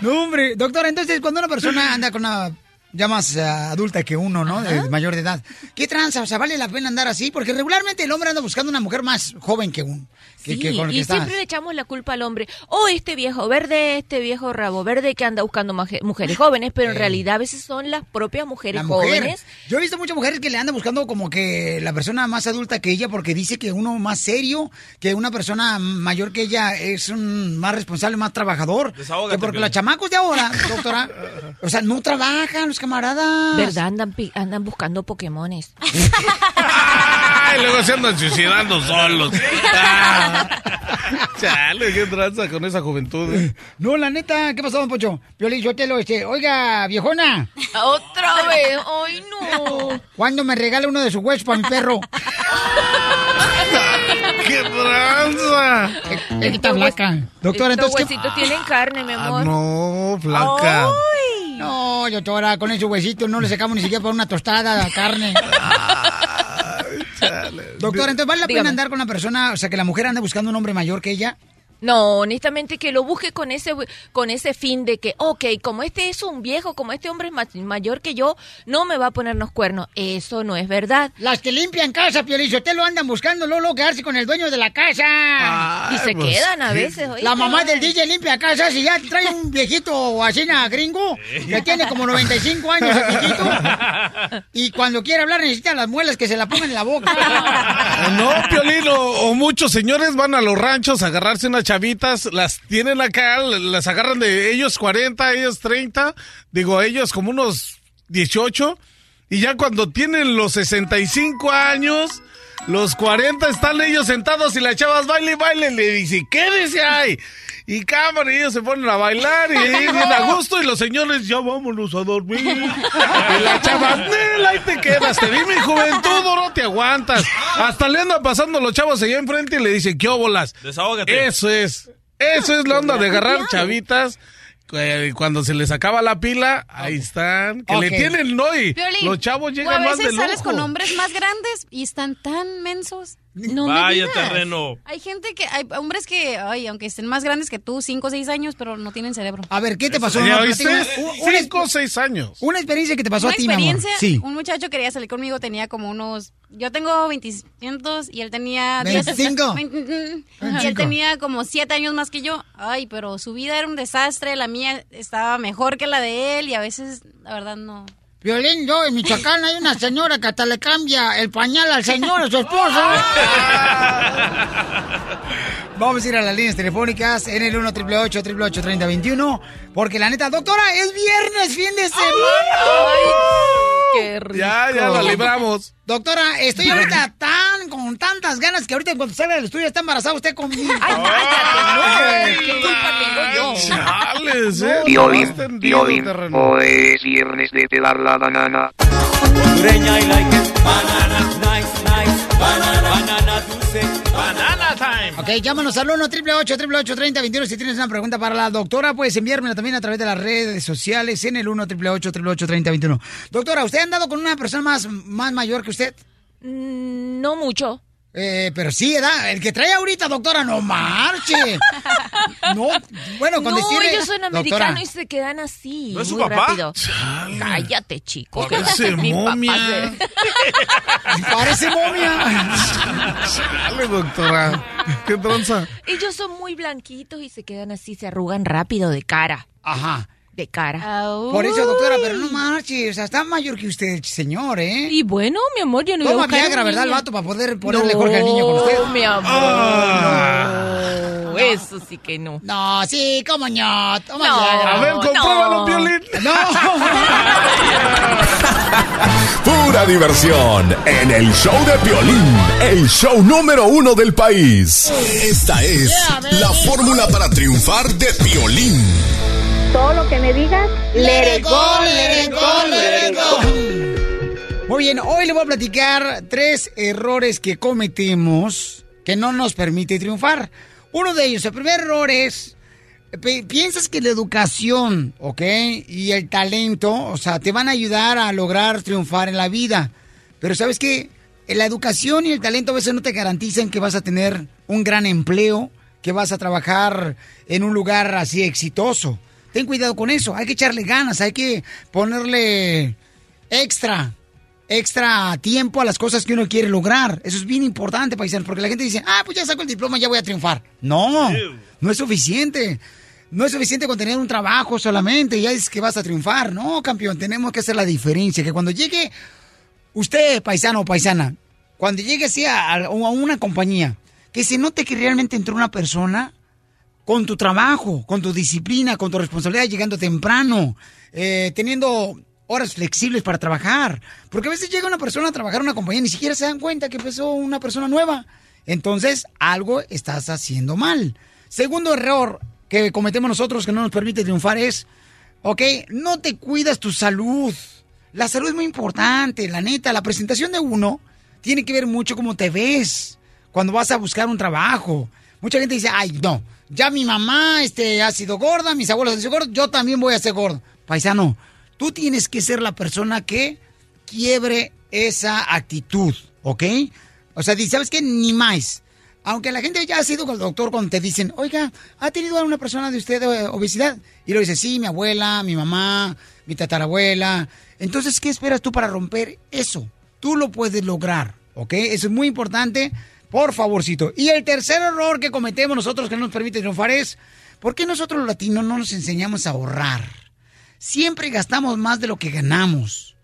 S3: No, hombre. Doctora, entonces, cuando una persona anda con una ya más eh, adulta que uno, ¿no? De mayor de edad. ¿Qué tranza? O sea, ¿vale la pena andar así? Porque regularmente el hombre anda buscando una mujer más joven que uno. Que,
S6: Sí,
S3: que con el que
S6: y siempre le echamos la culpa al hombre. Oh, este viejo verde, este viejo rabo verde que anda buscando mujeres jóvenes, pero en
S3: Eh.
S6: realidad a veces son las propias mujeres
S3: La mujer.
S6: jóvenes.
S3: Yo he visto muchas mujeres que le andan buscando como que la persona más adulta que ella porque dice que uno más serio, que una persona mayor que ella es un más responsable, más trabajador.
S5: Desahógate,
S3: Que porque los chamacos de ahora, doctora, o sea, no trabajan los camaradas.
S6: ¿Verdad? Andan, pi- andan buscando Pokémones.
S9: Ay, luego se andan suicidando solos. Ah. Chale, qué tranza con esa juventud. eh.
S3: No, la neta, ¿qué pasó, don Pocho? Piolín, yo te lo, este, oiga, viejona.
S6: Otra vez, ay no.
S3: ¿Cuándo me regala uno de sus huesos para mi perro?
S9: ¡Qué tranza!
S3: Es que está flaca. Doctora, entonces, ¿qué-
S6: huesitos tienen carne, mi amor.
S9: Ah, no, flaca.
S3: No, doctora, con esos huesitos no le sacamos ni siquiera para una tostada de carne. Doctora, entonces, ¿vale la pena andar con una persona, o sea, que la mujer ande buscando un hombre mayor que ella?
S6: No, honestamente que lo busque con ese con ese fin de que, ok, como este es un viejo, como este hombre es ma- mayor que yo, no me va a ponernos cuernos. Eso no es verdad.
S3: Las que limpian casa, Piolín, usted lo andan buscando, luego quedarse con el dueño de la casa.
S6: y se
S9: pues,
S6: quedan a veces.
S3: La mamá del DJ limpia casas y ya trae un viejito así na, gringo que tiene como 95 años el viejito. Y cuando quiere hablar necesita las muelas que se la pongan en la boca.
S9: O no, Piolín, o, o muchos señores van a los ranchos a agarrarse unas chavitas, las tienen acá, las agarran de ellos 40, ellos 30, digo, ellos como unos 18, y ya cuando tienen los 65 años, los 40 están ellos sentados y las chavas baile y baile, le dice, quédese ahí. Y cámara, y ellos se ponen a bailar y bien a gusto y los señores, ya vámonos a dormir. Y la chava, "Nel, ahí te quedas, te di mi juventud, no te aguantas. Hasta le andan pasando los chavos allá enfrente y le dicen, ¿qué óbolas?
S5: Desahógate.
S9: Eso es, eso es la onda de agarrar chavitas. Eh, Cuando se les acaba la pila, ahí están, que
S3: Ok.
S9: le tienen, ¿no? Y
S14: Piolín,
S9: los chavos
S14: o
S9: llegan
S14: a
S9: más de
S14: veces sales con hombres más grandes y están tan mensos. No me
S5: Vaya
S14: digas.
S5: terreno.
S14: Hay gente que, hay hombres que, ay, aunque estén más grandes que tú, 5 o 6 años, pero no tienen cerebro.
S3: A ver, ¿qué te pasó?
S9: ¿Ya
S3: No,
S9: oíste?
S3: platícame. Un- una-
S9: Cinco o seis años.
S3: Una experiencia que te pasó
S14: Una
S3: a ti, mi amor.
S14: experiencia,
S3: Sí.
S14: un muchacho quería salir conmigo, tenía como unos, yo tengo 25 y él tenía 10
S3: ¿25?
S14: 20, y él
S3: 25.
S14: tenía como 7 años más que yo. Ay, pero su vida era un desastre, la mía estaba mejor que la de él y a veces, la verdad, no.
S3: Violín, yo en Michoacán hay una señora que hasta le cambia el pañal al señor, a su esposo. Vamos a ir a las líneas telefónicas en el 1 888 3021 porque la neta, doctora, es viernes, fin de semana.
S6: Qué rico.
S9: Ya, ya la libramos.
S3: Doctora, estoy ahorita tan con tantas ganas que ahorita cuando salga del estudio está embarazada usted conmigo.
S6: Ay, cállate, no. ¿Qué culpa tengo yo?
S9: Chales, ¿eh?
S4: Violín, violín, hoy es viernes de pelar la banana.
S13: Hondureña y like it. Banana, nice, nice.
S28: Banana dulce.
S5: Banana time.
S3: Ok, llámanos al 1 888 30 21 Si tienes una pregunta para la doctora, puedes enviármela también a través de las redes sociales en el 1 888 30 21 Doctora, ¿usted ha andado con una persona más, más mayor que usted?
S6: Mm, No mucho.
S3: Eh, pero sí, ¿verdad? El que trae ahorita, doctora, no marche. No, bueno, con
S6: no,
S3: decirle...
S6: ellos son americanos y se quedan así.
S3: ¿No es su
S6: muy
S3: papá?
S6: rápido. Cállate, chico.
S9: Parece momia.
S6: se-
S3: Parece momia.
S9: Dale, doctora. ¿Qué tranza?
S6: Ellos son muy blanquitos y se quedan así, se arrugan rápido de cara.
S3: Ajá.
S6: De cara.
S3: Por eso, doctora, pero no marche. O sea, está mayor que usted, señor, ¿eh?
S6: Y bueno, mi amor, yo no iba a
S3: Toma
S6: buscar
S3: Viagra,
S6: un
S3: ¿verdad, el vato, para poder ponerle
S6: No,
S3: Jorge al niño con usted?
S6: mi amor.
S3: Ah.
S6: No, eso sí que no.
S3: No, sí, cómo no. Toma
S6: No,
S3: Viagra.
S6: A ver, compruébalo, no.
S9: Piolín.
S3: No.
S2: Pura diversión en el show de Piolín, el show número uno del país. Esta es la fórmula para triunfar de Piolín.
S11: Todo lo que me digas,
S3: Let
S11: it go, let it go, let it
S3: go. Muy bien, hoy le voy a platicar tres errores que cometemos que no nos permite triunfar. Uno de ellos, el primer error es, pi- piensas que la educación, ¿ok? Y el talento, o sea, te van a ayudar a lograr triunfar en la vida. Pero ¿sabes qué? La educación y el talento a veces no te garantizan que vas a tener un gran empleo, que vas a trabajar en un lugar así exitoso. Ten cuidado con eso, hay que echarle ganas, hay que ponerle extra, extra tiempo a las cosas que uno quiere lograr. Eso es bien importante, paisanos, porque la gente dice, ah, pues ya saco el diploma, ya voy a triunfar. No, no es suficiente. No es suficiente con tener un trabajo solamente, ya es que vas a triunfar. No, campeón, tenemos que hacer la diferencia, que cuando llegue usted, paisano o paisana, cuando llegue así a, a una compañía, que se note que realmente entró una persona con tu trabajo, con tu disciplina, con tu responsabilidad, llegando temprano, eh, teniendo horas flexibles para trabajar. Porque a veces llega una persona a trabajar en una compañía y ni siquiera se dan cuenta que empezó una persona nueva. Entonces, algo estás haciendo mal. Segundo error que cometemos nosotros que no nos permite triunfar es, ok, no te cuidas tu salud. La salud es muy importante, la neta. La presentación de uno tiene que ver mucho cómo te ves cuando vas a buscar un trabajo. Mucha gente dice, ay, no, ya mi mamá este, ha sido gorda, mis abuelos han sido gordos, yo también voy a ser gordo. Paisano, tú tienes que ser la persona que quiebre esa actitud, ¿ok? O sea, ¿sabes qué? Ni más. Aunque la gente ya ha sido con el doctor cuando te dicen, oiga, ¿ha tenido alguna persona de usted eh, obesidad? Y lo dice, sí, mi abuela, mi mamá, mi tatarabuela. Entonces, ¿qué esperas tú para romper eso? Tú lo puedes lograr, ¿ok? Eso es muy importante. Por favorcito. Y el tercer error que cometemos nosotros que no nos permite triunfar es, ¿por qué nosotros los latinos no nos enseñamos a ahorrar? Siempre gastamos más de lo que ganamos.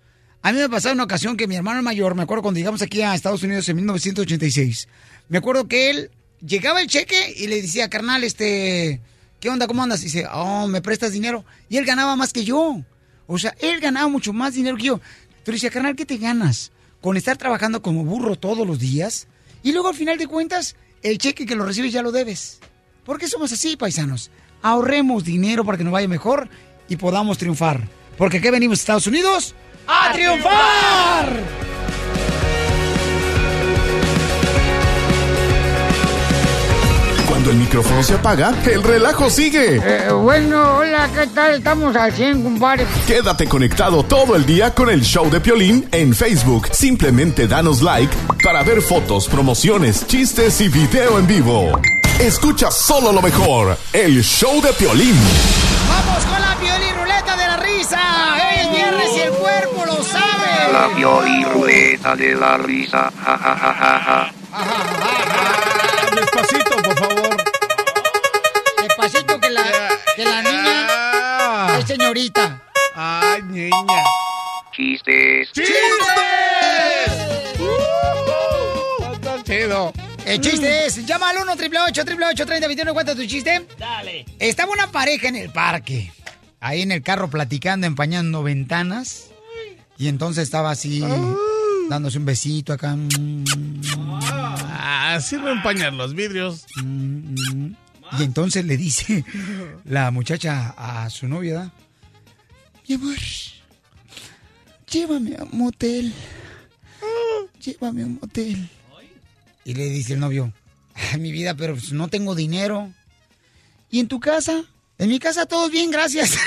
S3: A mí me pasó una ocasión que mi hermano mayor, me acuerdo cuando llegamos aquí a Estados Unidos en 1986, me acuerdo que él llegaba el cheque y le decía, carnal, este, ¿qué onda? ¿Cómo andas? Dice, oh, ¿me prestas dinero? Y él ganaba más que yo. O sea, él ganaba mucho más dinero que yo. Tú le decía, carnal, ¿qué te ganas? Con estar trabajando como burro todos los días y luego al final de cuentas, el cheque que lo recibes ya lo debes. ¿Por qué somos así, paisanos? Ahorremos dinero para que nos vaya mejor y podamos triunfar. Porque aquí venimos a Estados Unidos a, triunfar.
S2: Cuando el micrófono se apaga, el relajo sigue.
S3: Eh, bueno, hola, ¿qué tal? Estamos al 100, compadre.
S2: Quédate conectado todo el día con el show de Piolín en Facebook. Simplemente danos like para ver fotos, promociones, chistes y video en vivo. Escucha solo lo mejor, el show de Piolín.
S3: Vamos con la pioli ruleta de la risa. Hoy es viernes y el cuerpo lo sabe.
S4: La violiruleta de la risa. Ja, ja, ja, ja, ja.
S9: Despacito,
S3: señorita.
S9: Ay, niña.
S4: Chistes.
S9: Está chido.
S3: El chiste es, llama al 1 888 3021 cuenta tu chiste.
S5: Dale.
S3: Estaba una pareja en el parque, ahí en el carro platicando, empañando ventanas. Y entonces estaba así, dándose un besito acá.
S9: Ah, sirve empañar los vidrios.
S3: Y entonces le dice la muchacha a su novia, ¿verdad? Mi amor, llévame a un motel. Llévame a un motel. Y le dice el novio, "Ay, mi vida, pero pues, no tengo dinero. ¿Y en tu casa? En mi casa todos bien, gracias.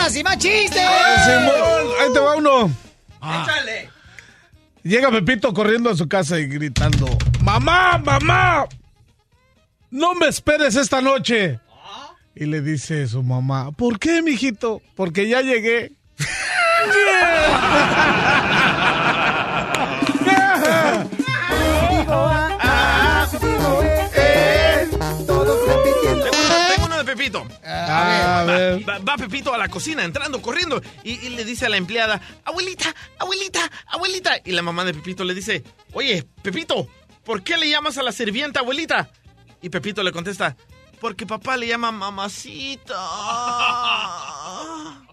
S3: rolas y más chistes.
S9: Simón, ahí te va uno. Llega Pepito corriendo a su casa y gritando: ¡Mamá, mamá! ¡No me esperes esta noche! Y le dice su mamá: ¿Por qué, mijito? Porque ya llegué.
S5: Tengo uno de Pepito.
S9: A
S5: Va,
S9: ver.
S5: va- va Pepito a la cocina, entrando, corriendo, y, y le dice a la empleada, abuelita, abuelita, abuelita. Y la mamá de Pepito le dice, oye, Pepito, ¿por qué le llamas a la sirvienta abuelita? Y Pepito le contesta, porque papá le llama mamacita.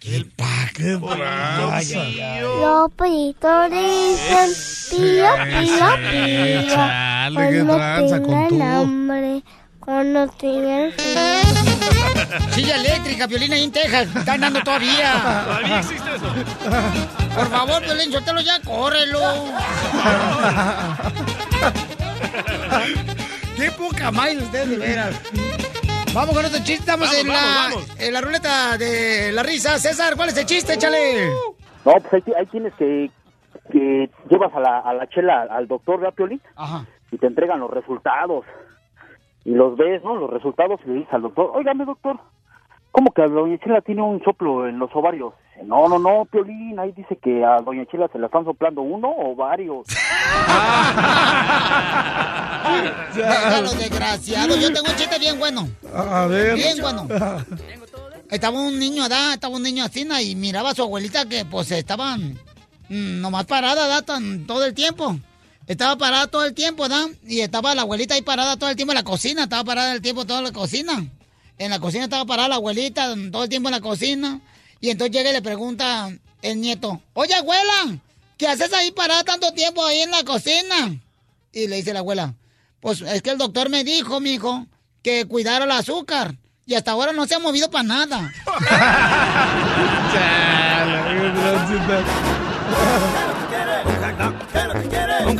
S9: ¡Qué tranza!
S21: Los pollitos dicen pío, pío, pío.
S9: Chale, qué tranza con
S21: hambre, cuando tengan
S3: Silla eléctrica, Piolín, ahí en Texas. Están dando todavía.
S5: Todavía existe eso.
S3: Por favor, Piolín, suéltalo ya, córrelo. Qué poca más ustedes, de veras. Vamos con otro chiste. Estamos
S28: Vamos,
S3: en, la,
S28: vamos,
S3: en la ruleta de la risa. César, ¿cuál es el chiste? Échale.
S28: No, pues hay, hay tienes que, que llevas a la, a la chela al doctor, ¿verdad, Piolín?
S3: Ajá.
S28: Y te entregan los resultados. Y los ves, ¿no? Los resultados y le dices al doctor, óigame, doctor, ¿cómo que a doña Chela tiene un soplo en los ovarios? Dice, No, no, no, Piolín, ahí dice que a doña Chela se la están soplando uno o varios.
S3: Déjalo, desgraciado. Yo tengo un chiste bien bueno.
S9: A ver.
S3: Bien bueno. Estaba un niño, ¿da? Estaba un niño así, y miraba a su abuelita que, pues, estaban mm, nomás parada, ¿da? Tan- todo el tiempo. Estaba parada todo el tiempo, ¿da? Y estaba la abuelita ahí parada todo el tiempo en la cocina. Estaba parada el tiempo toda la cocina. En la cocina estaba parada la abuelita todo el tiempo en la cocina. Y entonces llega y le pregunta el nieto, oye, abuela, ¿qué haces ahí parada tanto tiempo ahí en la cocina? Y le dice la abuela, pues es que el doctor me dijo, mijo, que cuidara el azúcar. Y hasta ahora no se ha movido para nada.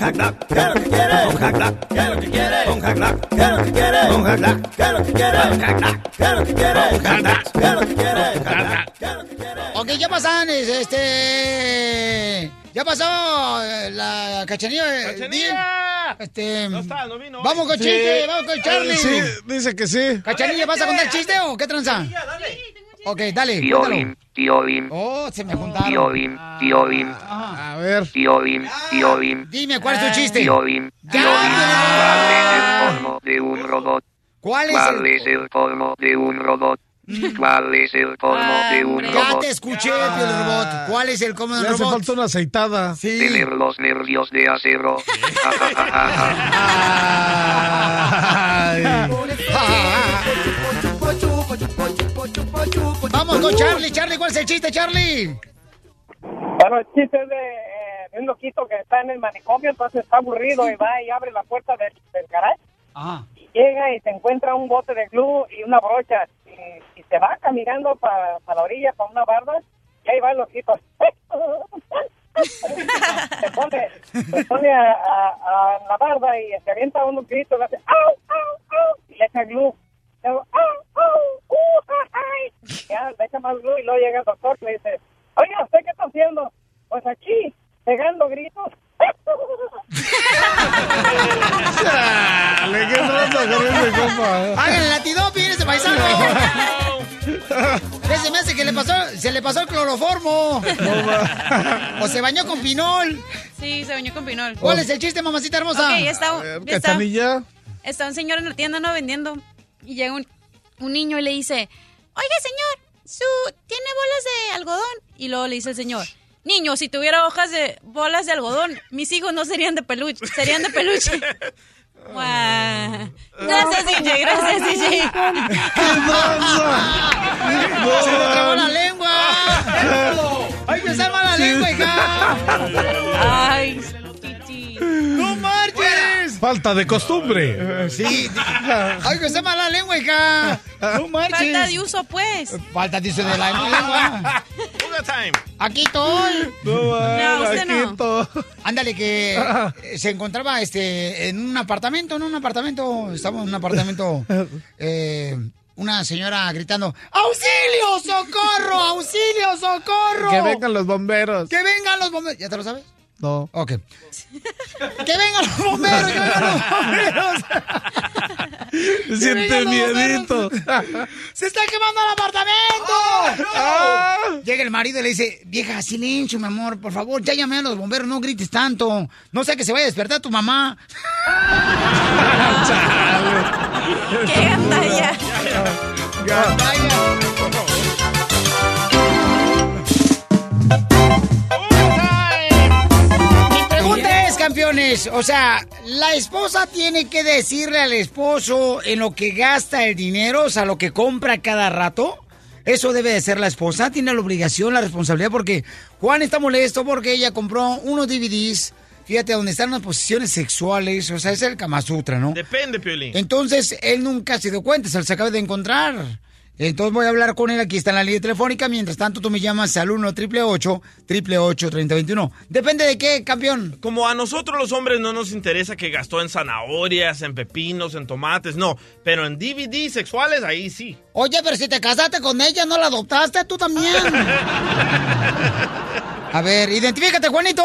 S13: Un hack dog, ¿qué es lo que quiere? Un hack dog, ¿qué es lo que quiere? Un hack dog, ¿qué es lo que quiere? Un hack dog, ¿qué es lo que quiere? Un hack dog, ¿qué es lo que quiere? Un hack dog, ¿qué es lo que quiere? Un hack dog,
S3: Ok, ya pasan, es- este... Ya pasó eh, la cachanilla. eh,
S5: ¡Cachanilla!
S3: Este...
S5: No está, no vino.
S3: Vamos con
S9: Sí.
S3: chiste, vamos con Charlie.
S9: Sí, dice que sí.
S3: Cachanilla, ¿vas a contar chiste o qué tranza? Ok, dale,
S4: Tío. Bim, tío Bim,
S3: Oh, se me juntaron.
S4: tío Bim, tío Bim,
S9: A ver.
S4: tío Bim, tío Bim.
S3: Dime, ¿cuál es tu chiste?
S4: Tío Bim, tío Bim. ¿Cuál es el colmo de un robot?
S3: ¿Cuál es
S4: ¿Cuál
S3: el-
S4: es el colmo de un robot? ¿Cuál es el colmo de un
S3: Ya
S4: robot?
S3: te escuché, Piel Robot. ¿Cuál es el cómodo
S9: Le
S3: del
S9: hace
S3: robot?
S9: falta una aceitada.
S3: Sí.
S4: Tener los nervios de acero. Ja, ja,
S3: Vamos con Charlie, Charlie, ¿cuál es el chiste, Charlie?
S29: Bueno, el chiste es de, eh, de un loquito que está en el manicomio, entonces está aburrido y va y abre la puerta del, del garage.
S3: Ajá.
S29: Y llega y se encuentra un bote de glue y una brocha. Y, y se va caminando para la orilla, para una barda. Y ahí va el loquito. se pone, se pone a, a- a la barda y se avienta unos gritos. Le hace ¡au, au, au! Y le echa glue. Luego, ¡au, au! Ya le echa más glue y luego llega el doctor y le dice, oiga, ¿usted qué está haciendo? Pues aquí, pegando gritos.
S9: Chale, qué tranza con ese compa.
S3: ¡Hagan el antidoping ese paisano! ¿Qué se me hace que le pasó? Se le pasó el cloroformo. o se bañó con pinol.
S14: Sí, se bañó con pinol.
S3: ¿Cuál es el chiste, mamacita hermosa?
S14: Ok, está,
S9: A ver,
S14: está- está un señor en la tienda no vendiendo y llega un, un niño y le dice, oiga señor, su tiene bolas de algodón y luego le dice el señor, niño, si tuviera hojas de bolas de algodón, mis hijos no serían de peluche, serían de peluche. Guau. Gracias DJ, gracias DJ.
S3: ¡Se le trabó la lengua! ¡Ay, me salva la lengua, hija!
S14: Ay.
S9: Falta de costumbre.
S3: Sí. Ay, que está mala lengua, hija. No marches.
S14: Falta de uso, pues.
S3: Falta de uso de la lengua. Aquí estoy.
S9: No,
S14: No, usted no.
S9: Aquito.
S3: Ándale, que eh, se encontraba este en un apartamento, en un apartamento, estamos en un apartamento, eh, una señora gritando, ¡Auxilio, socorro, auxilio, socorro!
S9: Que vengan los bomberos.
S3: ¡Que vengan los bomberos! ¿Ya te lo sabes?
S9: No.
S3: Ok. ¡Que vengan los bomberos! ¡Que vengan los bomberos!
S9: Se siente miedito.
S3: ¡Se está quemando el apartamento!
S9: Ah.
S3: Llega el marido y le dice, vieja, silencio, mi amor, por favor, ya llamé a los bomberos, no grites tanto. No sea que se vaya a despertar tu mamá.
S14: ¡Qué gandalla!
S3: Mi es, campeones, o sea, ¿la esposa tiene que decirle al esposo en lo que gasta el dinero, o sea, lo que compra cada rato? Eso debe de ser la esposa, tiene la obligación, la responsabilidad, porque Juan está molesto porque ella compró unos DVDs, fíjate, donde están unas posiciones sexuales, o sea, es el Kama Sutra, ¿no?
S5: Depende, Piolín.
S3: Entonces, él nunca se dio cuenta, se los acaba de encontrar. Entonces voy a hablar con él, aquí está en la línea telefónica, mientras tanto tú me llamas al 1 888 3021 Depende de qué, campeón.
S5: Como a nosotros los hombres no nos interesa que gastó en zanahorias, en pepinos, en tomates, no. Pero en DVD sexuales, ahí sí.
S3: Oye, pero si te casaste con ella, ¿no la adoptaste tú también? A ver, identifícate, Juanito.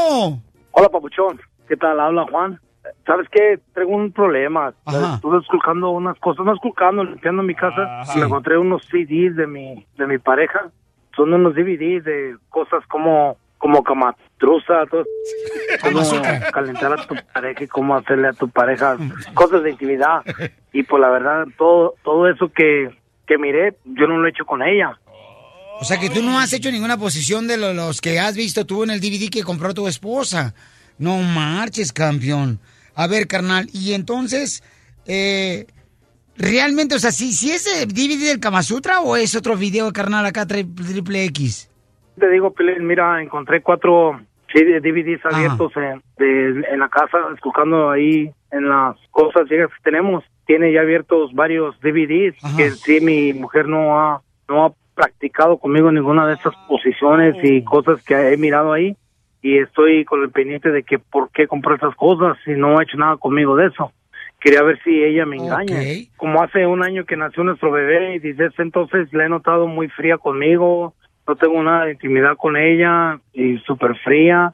S30: Hola, papuchón. ¿Qué tal? Habla Juan. ¿Sabes qué? Traigo un problema. Estuve esculcando unas cosas, no esculcando, limpiando mi casa. Y encontré unos CDs de mi, de mi pareja. Son unos DVDs de cosas como, como camatruza, todo. Cómo calentar a tu pareja y cómo hacerle a tu pareja cosas de intimidad. Y pues la verdad, todo, todo eso que, que miré, yo no lo he hecho con ella.
S3: O sea que tú no has hecho ninguna posición de lo- los que has visto tú en el DVD que compró tu esposa. No marches, campeón. A ver, carnal, y entonces, eh, realmente, o sea, si, si es el DVD del Kama Sutra o es otro video, carnal, acá tri- triple X.
S30: Te digo, mira, encontré cuatro DVDs abiertos en, de- en la casa, escuchando ahí en las cosas que tenemos. Tiene ya abiertos varios DVDs que sí mi mujer no ha, no ha practicado conmigo ninguna de estas posiciones y cosas que he mirado ahí. Y estoy con el pendiente de que por qué compró esas cosas si no ha hecho nada conmigo de eso. Quería ver si ella me engaña. Como hace un año que nació nuestro bebé y desde ese entonces la he notado muy fría conmigo, no tengo nada de intimidad con ella y súper fría.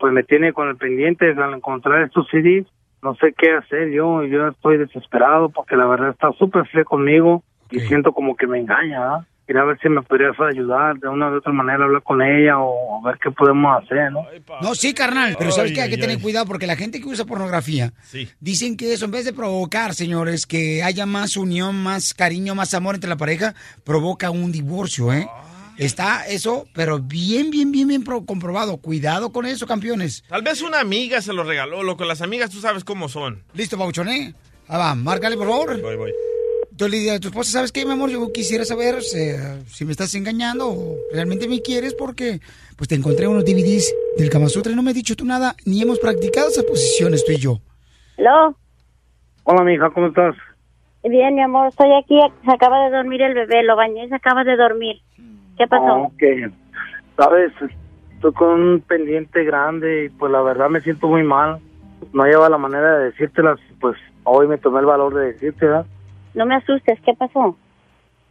S30: Pues me tiene con el pendiente al encontrar estos CDs. No sé qué hacer yo, yo estoy desesperado porque la verdad está súper fría conmigo y siento como que me engaña. ¿Verdad? Quería ver si me podrías ayudar de una u otra manera, hablar con ella o ver qué podemos hacer, ¿no?
S3: No, sí, carnal, pero sabes que hay que tener
S30: ay.
S3: cuidado porque la gente que usa pornografía dicen que eso, en vez de provocar, señores, que haya más unión, más cariño, más amor entre la pareja, provoca un divorcio, ¿eh? Está eso, pero bien, bien, bien, bien pro- comprobado. Cuidado con eso, campeones.
S5: Tal vez una amiga se lo regaló, loco. Las amigas tú sabes cómo son.
S3: Listo, Pauchón, ¿eh? Ah, va, márcale, por favor.
S5: Voy, voy.
S3: Tú le dices a tu esposa, ¿sabes qué, mi amor? Yo quisiera saber eh, si me estás engañando o realmente me quieres porque pues te encontré unos DVDs del Kama Sutra y no me has dicho tú nada, ni hemos practicado esas posiciones tú y yo.
S25: ¿Aló?
S30: Hola, mi hija, ¿cómo estás?
S25: Bien, mi amor, estoy aquí. Se acaba de dormir el bebé, lo bañé y se acaba de dormir. ¿Qué pasó?
S30: No, que, sabes, estoy con un pendiente grande y pues la verdad me siento muy mal. No lleva la manera de decírtelas, pues hoy me tomé el valor de decirte, ¿verdad?
S25: No me asustes, ¿qué pasó?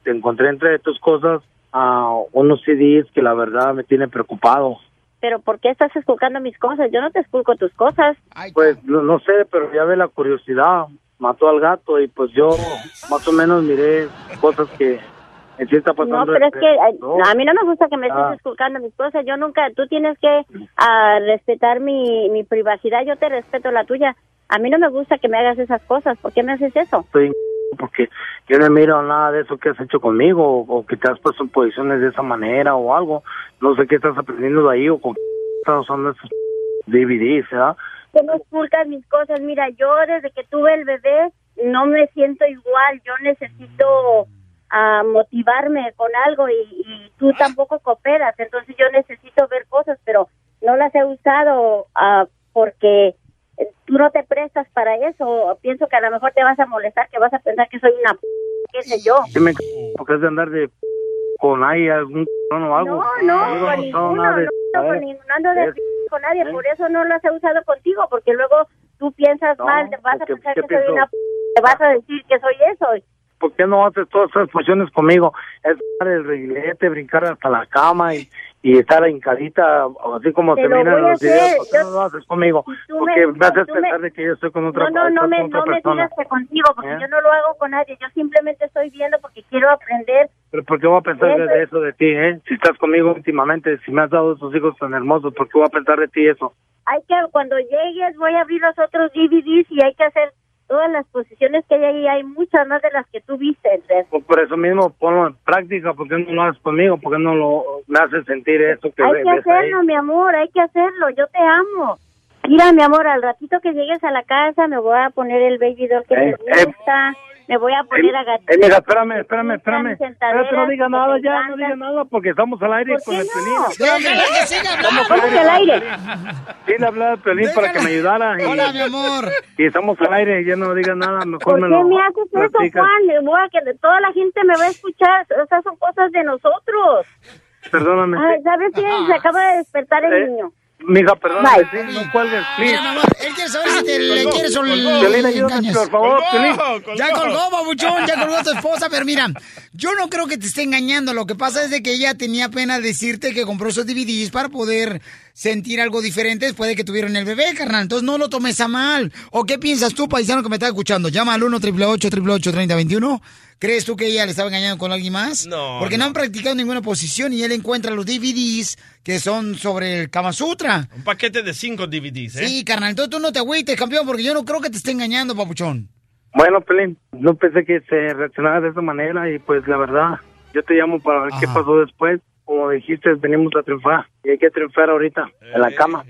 S30: Te encontré entre tus cosas a unos CDs que la verdad me tiene preocupado.
S25: ¿Pero por qué estás esculcando mis cosas? Yo no te esculco tus cosas.
S30: Pues no, no sé, pero ya ve la curiosidad. Mató al gato y pues yo más o menos miré cosas que en sí está pasando.
S25: No, pero es que
S30: No.
S25: a mí no me gusta que me estés
S30: Ah.
S25: esculcando mis cosas. Yo nunca, tú tienes que ah, respetar mi, mi privacidad. Yo te respeto la tuya. A mí no me gusta que me hagas esas cosas. ¿Por qué me haces eso?
S30: estoy porque yo no miro nada de eso que has hecho conmigo o, o que te has puesto en posiciones de esa manera o algo. No sé qué estás aprendiendo de ahí o con qué estás usando esos DVDs, ¿verdad?
S25: Que no esculcas mis cosas. Mira, yo desde que tuve el bebé no me siento igual. Yo necesito ah, motivarme con algo y, y tú tampoco cooperas. Entonces yo necesito ver cosas, pero no las he usado ah, porque tú no te prestas para eso. Pienso que a lo mejor te vas a molestar, que vas a pensar que soy una p qué sé yo.
S30: ¿Qué me c- porque es de andar de con ahí algún o algo?
S25: No, no,
S30: Digo,
S25: con
S30: no,
S25: ninguno,
S30: de-
S25: no, con ninguno ando de
S30: es-
S25: p con nadie, por eso no las he usado contigo, porque luego tú piensas
S30: No,
S25: mal, te vas a pensar
S30: ¿qué
S25: que soy
S30: pienso?
S25: una p te vas a decir que soy eso.
S30: ¿Por qué no haces todas esas posiciones conmigo? Es el reguilete, brincar hasta la cama y, y estar hincadita, así como
S25: Te
S30: te
S25: lo
S30: los videos.
S25: hacer,
S30: ¿Por qué
S25: yo-
S30: no lo haces conmigo? Porque
S25: me-
S30: me, haces
S25: tú me-
S30: pensar de que yo estoy con otra,
S25: No, no, no
S30: estoy
S25: me, no me
S30: persona.
S25: digas que contigo, porque
S30: ¿Eh?
S25: yo no lo hago con nadie, yo simplemente estoy viendo porque quiero aprender.
S30: Pero ¿por qué voy a pensar
S25: Eso
S30: de
S25: es-
S30: eso de ti, eh? Si estás conmigo últimamente, si me has dado esos hijos tan hermosos, ¿por qué voy a pensar de ti eso?
S25: Hay que, cuando llegues, voy a abrir los otros DVDs y hay que hacer todas las posiciones que hay ahí, hay muchas más de las que tú viste, Andrés.
S30: Pues por eso mismo ponlo en práctica, ¿por qué no lo haces conmigo? ¿Por qué no lo me haces sentir eso que
S25: Hay que
S30: ahí?
S25: hacerlo, mi amor, hay que hacerlo, yo te amo. Mira, mi amor, al ratito que llegues a la casa me voy a poner el baby doll que
S30: Eh,
S25: te
S30: eh.
S25: Me voy a poner a
S30: Eh, mira, espérame, espérame, espérame. Espérate, no diga nada ya, no diga nada, porque estamos al aire
S25: ¿Por
S30: con
S25: qué
S30: el
S3: hablando.
S30: Estamos
S25: ¿Cómo que al aire?
S30: Sí, le hablé al pelín para que me ayudara. Y,
S3: Hola, mi amor.
S30: Y estamos al aire y ya no diga nada, mejor
S25: ¿Por
S30: me
S25: qué
S30: lo
S25: me haces eso,
S30: platicas.
S25: Juan? Le voy a que de- toda la gente me va a escuchar, esas son cosas de nosotros.
S30: Perdóname.
S25: Ay, ¿sabes qué? Se acaba de despertar el
S30: Eh,
S25: niño.
S30: Mija, perdóname,
S25: Bye.
S30: sí, no cuelgues, please.
S3: Mira, mi amor, él quiere saber si te le
S30: Colgó,
S3: quieres o
S30: colgó.
S3: le engañas.
S30: por favor, Piolín.
S3: Ya colgó, babuchón, ya colgó tu esposa, pero mira, yo no creo que te esté engañando. Lo que pasa es de que ella tenía pena decirte que compró esos DVDs para poder sentir algo diferente después de que tuvieron el bebé, carnal. Entonces no lo tomes a mal. ¿O qué piensas tú, paisano, que me está escuchando? Llama al 1 888 3021 ¿Crees tú que ella le estaba engañando con alguien más?
S5: No,
S3: Porque no han practicado ninguna posición y él encuentra los DVDs que son sobre el Kama Sutra.
S5: Un paquete de cinco DVDs, ¿eh?
S3: Sí, carnal, entonces tú no te agüites, campeón, porque yo no creo que te esté engañando, papuchón.
S30: Bueno, Pelín, no pensé que se reaccionara de esa manera y pues la verdad, yo te llamo para ver qué pasó después. Como dijiste, venimos a triunfar y hay que triunfar ahorita, en la cama.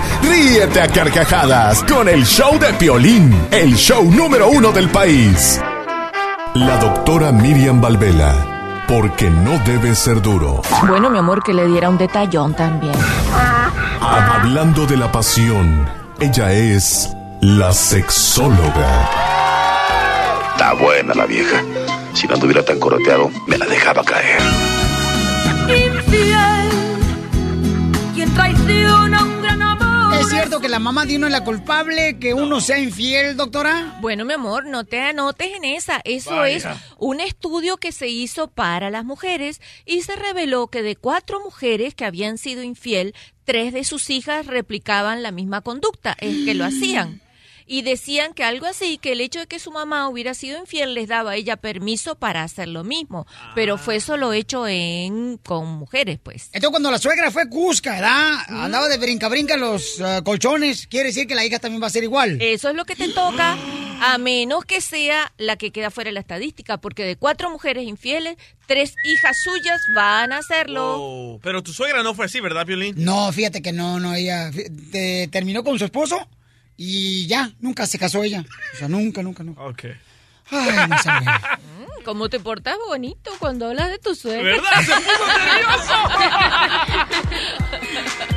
S2: Ríete a carcajadas con el show de Piolín, el show número uno del país. La doctora Miriam Valvela, porque no debe ser duro.
S6: Bueno, mi amor, que le diera un detallón también.
S2: Hablando de la pasión, ella es la sexóloga.
S28: Está buena la vieja. Si no anduviera tan coroteado, me la dejaba caer.
S31: Infiel, quien traiciona.
S3: ¿Es cierto que la mamá de uno es la culpable que uno sea infiel, doctora?
S6: Bueno, mi amor, no te anotes en esa. Eso
S3: Vaya.
S6: es un estudio que se hizo para las mujeres y se reveló que de cuatro mujeres que habían sido infiel, tres de sus hijas replicaban la misma conducta, es que lo hacían. Y decían que algo así, que el hecho de que su mamá hubiera sido infiel les daba a ella permiso para hacer lo mismo. Pero fue solo hecho en con mujeres, pues.
S3: Entonces cuando la suegra fue Cusca, ¿verdad? Andaba de brinca-brinca en los eh, colchones, quiere decir que la hija también va a ser igual.
S6: Eso es lo que te toca, a menos que sea la que queda fuera de la estadística, porque de cuatro mujeres infieles, tres hijas suyas van a hacerlo.
S5: Oh, pero tu suegra no fue así, ¿verdad, Piolín?
S3: No, fíjate que no, no, ella te- terminó con su esposo y ya, nunca se casó ella. O sea, nunca, nunca, nunca.
S5: Ok.
S3: Ay, no sabe.
S6: Mm, ¿Cómo te portas bonito cuando hablas de tu suegra?
S5: ¿Verdad? Se puso nervioso.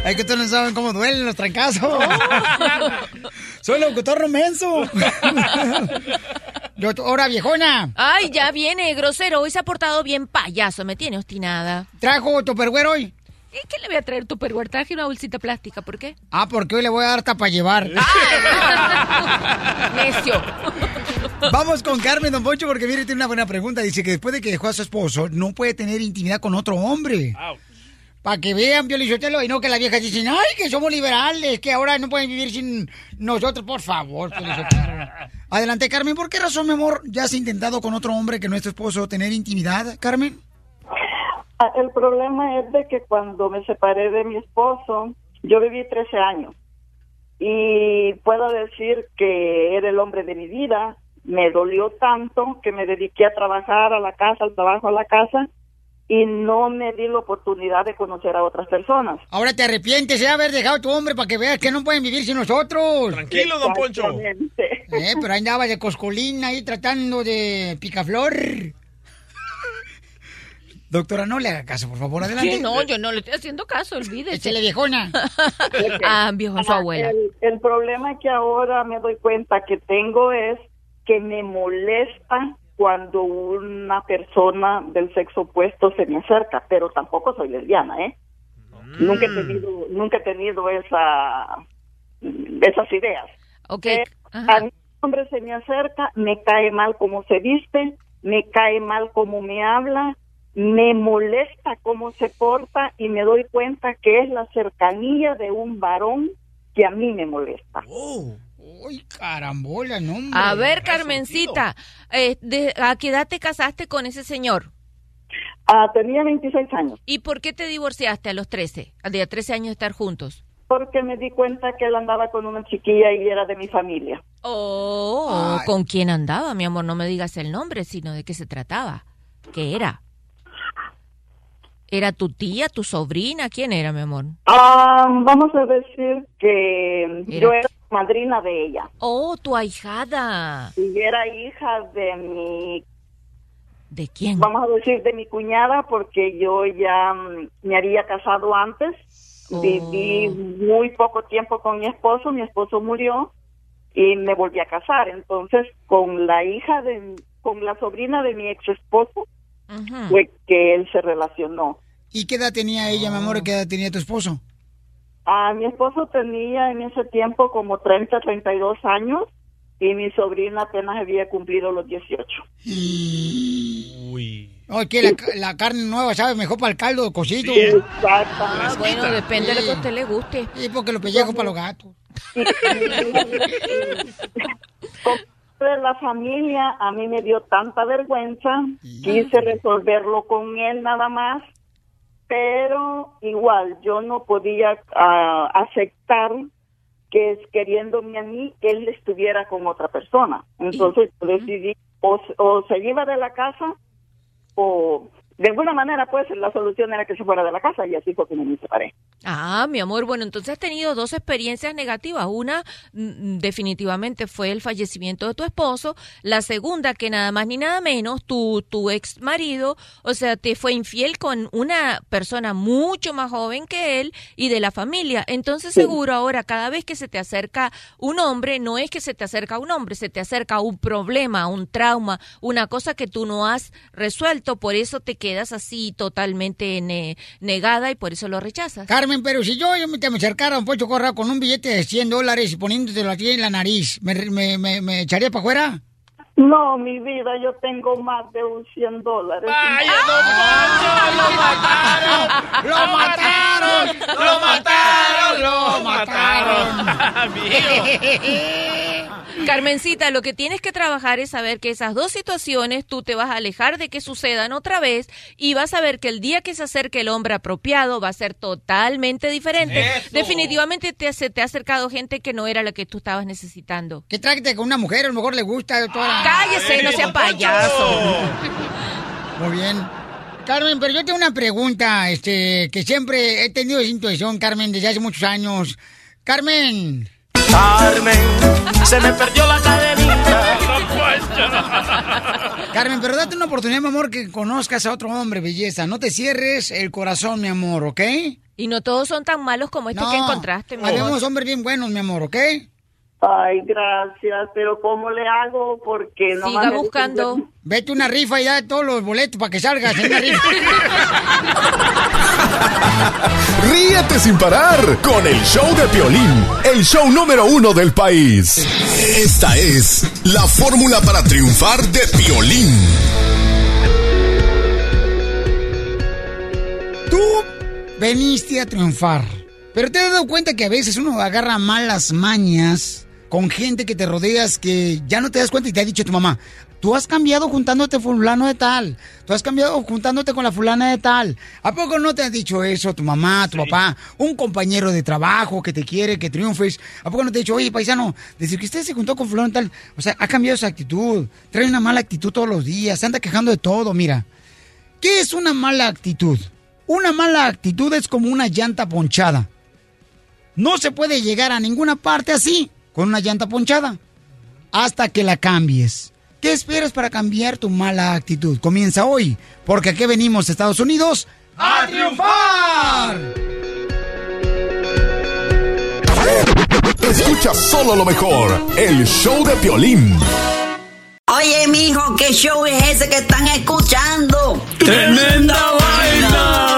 S3: Es que ustedes no saben cómo duelen los trancazos. Soy locutor romenso. Ahora, viejona.
S6: Ay, ya viene, grosero. Hoy se ha portado bien payaso, me tiene obstinada.
S3: ¿Trajo tupperware hoy?
S6: ¿Y qué le voy a traer tu perguer? Traje una bolsita plástica, ¿por qué?
S3: Ah, porque hoy le voy a dar tapa llevar.
S6: Necio.
S3: Vamos con Carmen Don Poncho porque mire, tiene una buena pregunta. Dice que después de que dejó a su esposo, no puede tener intimidad con otro hombre. Para que vean, Pio Lizotelo, y no que las viejas dicen, ay, que somos liberales, que ahora no pueden vivir sin nosotros, por favor. Adelante, Carmen. ¿Por qué razón, mi amor, ya has intentado con otro hombre que no es tu esposo tener intimidad, Carmen?
S32: Ah, El problema es de que cuando me separé de mi esposo, yo viví 13 años y puedo decir que era el hombre de mi vida. Me dolió tanto que me dediqué a trabajar a la casa, al trabajo a la casa y no me di la oportunidad de conocer a otras personas.
S3: Ahora te arrepientes de haber dejado a tu hombre para que veas que no pueden vivir sin nosotros.
S5: Tranquilo, don Poncho.
S3: Eh, pero ahí andaba de coscolina ahí tratando de picaflor. Doctora, no le haga caso, por favor, adelante.
S6: Sí, no, yo no le estoy haciendo caso, olvídese.
S3: Échale, viejona.
S6: ah, viejo, su
S32: Ah,
S6: abuela.
S32: El, el problema que ahora me doy cuenta que tengo es que me molesta cuando una persona del sexo opuesto se me acerca, pero tampoco soy lesbiana, ¿eh? Nunca he tenido, nunca he tenido esa, esas ideas.
S6: Ok.
S32: Eh, a mí un hombre se me acerca, me cae mal cómo se viste, me cae mal cómo me habla, me molesta cómo se porta y me doy cuenta que es la cercanía de un varón que a mí me molesta.
S3: Uy, carambola, no, hombre.
S6: A ver, Carmencita, eh, de- ¿a qué edad te casaste con ese señor?
S32: Ah, tenía 26 años.
S6: ¿Y por qué te divorciaste a los 13? A de 13 años de estar juntos.
S32: Porque me di cuenta que él andaba con una chiquilla y era de mi familia.
S6: Oh, ¿con quién andaba, mi amor? No me digas el nombre, sino de qué se trataba. ¿Qué era? ¿Era tu tía, tu sobrina? ¿Quién era, mi amor?
S32: Ah, vamos a decir que
S6: Era-
S32: yo era madrina de ella.
S6: Oh, tu ahijada.
S32: Y era hija de mi...
S6: ¿De quién?
S32: Vamos a decir de mi cuñada porque yo ya mm, me había casado antes.
S6: Oh.
S32: Viví muy poco tiempo con mi esposo, mi esposo murió y me volví a casar. Entonces, con la hija de... con la sobrina de mi ex esposo fue que él se relacionó.
S3: ¿Y qué edad tenía ella, mi amor? y ¿Qué edad tenía tu esposo?
S32: A mi esposo tenía en ese tiempo como 30, 32 años y mi sobrina apenas había cumplido los 18.
S3: Ay, que la, la carne nueva sabe mejor para el caldo.
S32: Sí, exacto.
S6: Ah, bueno, depende de lo que a usted le guste.
S3: Sí, porque los pellejos para los gatos.
S32: de la familia a mí me dio tanta vergüenza, quise resolverlo con él nada más, pero igual yo no podía ah, aceptar que queriéndome a mí que él estuviera con otra persona. Entonces decidí o, o se iba de la casa o de alguna manera pues la solución era que se fuera de la casa y así fue que me separé.
S6: Ah, mi amor, bueno, entonces has tenido dos experiencias negativas. Una, mm, definitivamente, fue el fallecimiento de tu esposo. La segunda, que nada más ni nada menos, tu, tu ex marido, o sea, te fue infiel con una persona mucho más joven que él y de la familia. Entonces, seguro ahora, cada vez que se te acerca un hombre, no es que se te acerca un hombre, se te acerca un problema, un trauma, una cosa que tú no has resuelto, por eso te quedas así totalmente ne- negada y por eso lo rechazas.
S3: Carmen, pero si yo, yo me, me acercara a un Poncho Corra con un billete de 100 dólares y poniéndotelo aquí en la nariz, ¿me, me, me, me echaría para afuera?
S32: No, mi vida, yo tengo más de un 100 dólares.
S3: ¡Lo mataron! ¡Lo mataron! ¡Lo mataron!
S6: Carmencita, lo que tienes que trabajar es saber que esas dos situaciones tú te vas a alejar de que sucedan otra vez y vas a ver que el día que se acerque el hombre apropiado va a ser totalmente diferente.
S3: Eso.
S6: Definitivamente te, se te ha acercado gente que no era la que tú estabas necesitando.
S3: Que tráete con una mujer, a lo mejor le gusta. Toda...
S6: Cállese, no sea payaso.
S3: Muy bien. Carmen, pero yo tengo una pregunta, este, que siempre he tenido esa intuición, Carmen, desde hace muchos años. Carmen.
S13: Carmen, se me perdió la cadenita.
S3: Carmen, pero date una oportunidad, mi amor, que conozcas a otro hombre, belleza. No te cierres el corazón, mi amor, ¿ok?
S6: Y no todos son tan malos como este
S3: No,
S6: que encontraste, mi amor.
S3: Habemos hombres bien buenos, mi amor, ¿ok?
S32: Ay, gracias, pero ¿cómo le hago? Porque no
S6: Siga buscando.
S3: Vete una rifa y da todos los boletos para que salgas en una rifa.
S2: Ríete sin parar con el show de Piolín, el show número uno del país. Esta es la fórmula para triunfar de Piolín.
S3: Tú veniste a triunfar. Pero te has dado cuenta que a veces uno agarra malas mañas con gente que te rodeas que ya no te das cuenta y te ha dicho tu mamá. Tú has cambiado juntándote fulano de tal. Tú has cambiado juntándote con la fulana de tal. ¿A poco no te ha dicho eso tu mamá, tu papá, un compañero de trabajo que te quiere, que triunfes? ¿A poco no te ha dicho, oye, paisano, desde que usted se juntó con fulano de tal, o sea, ha cambiado su actitud, trae una mala actitud todos los días, se anda quejando de todo, mira. ¿Qué es una mala actitud? Una mala actitud es como una llanta ponchada. No se puede llegar a ninguna parte así, con una llanta ponchada, hasta que la cambies. ¿Qué esperas para cambiar tu mala actitud? Comienza hoy, porque aquí venimos, Estados Unidos, a triunfar.
S2: Escucha solo lo mejor, el show de Piolín.
S33: Oye, mijo, ¿qué show es ese que están escuchando?
S13: ¡Tremenda vaina!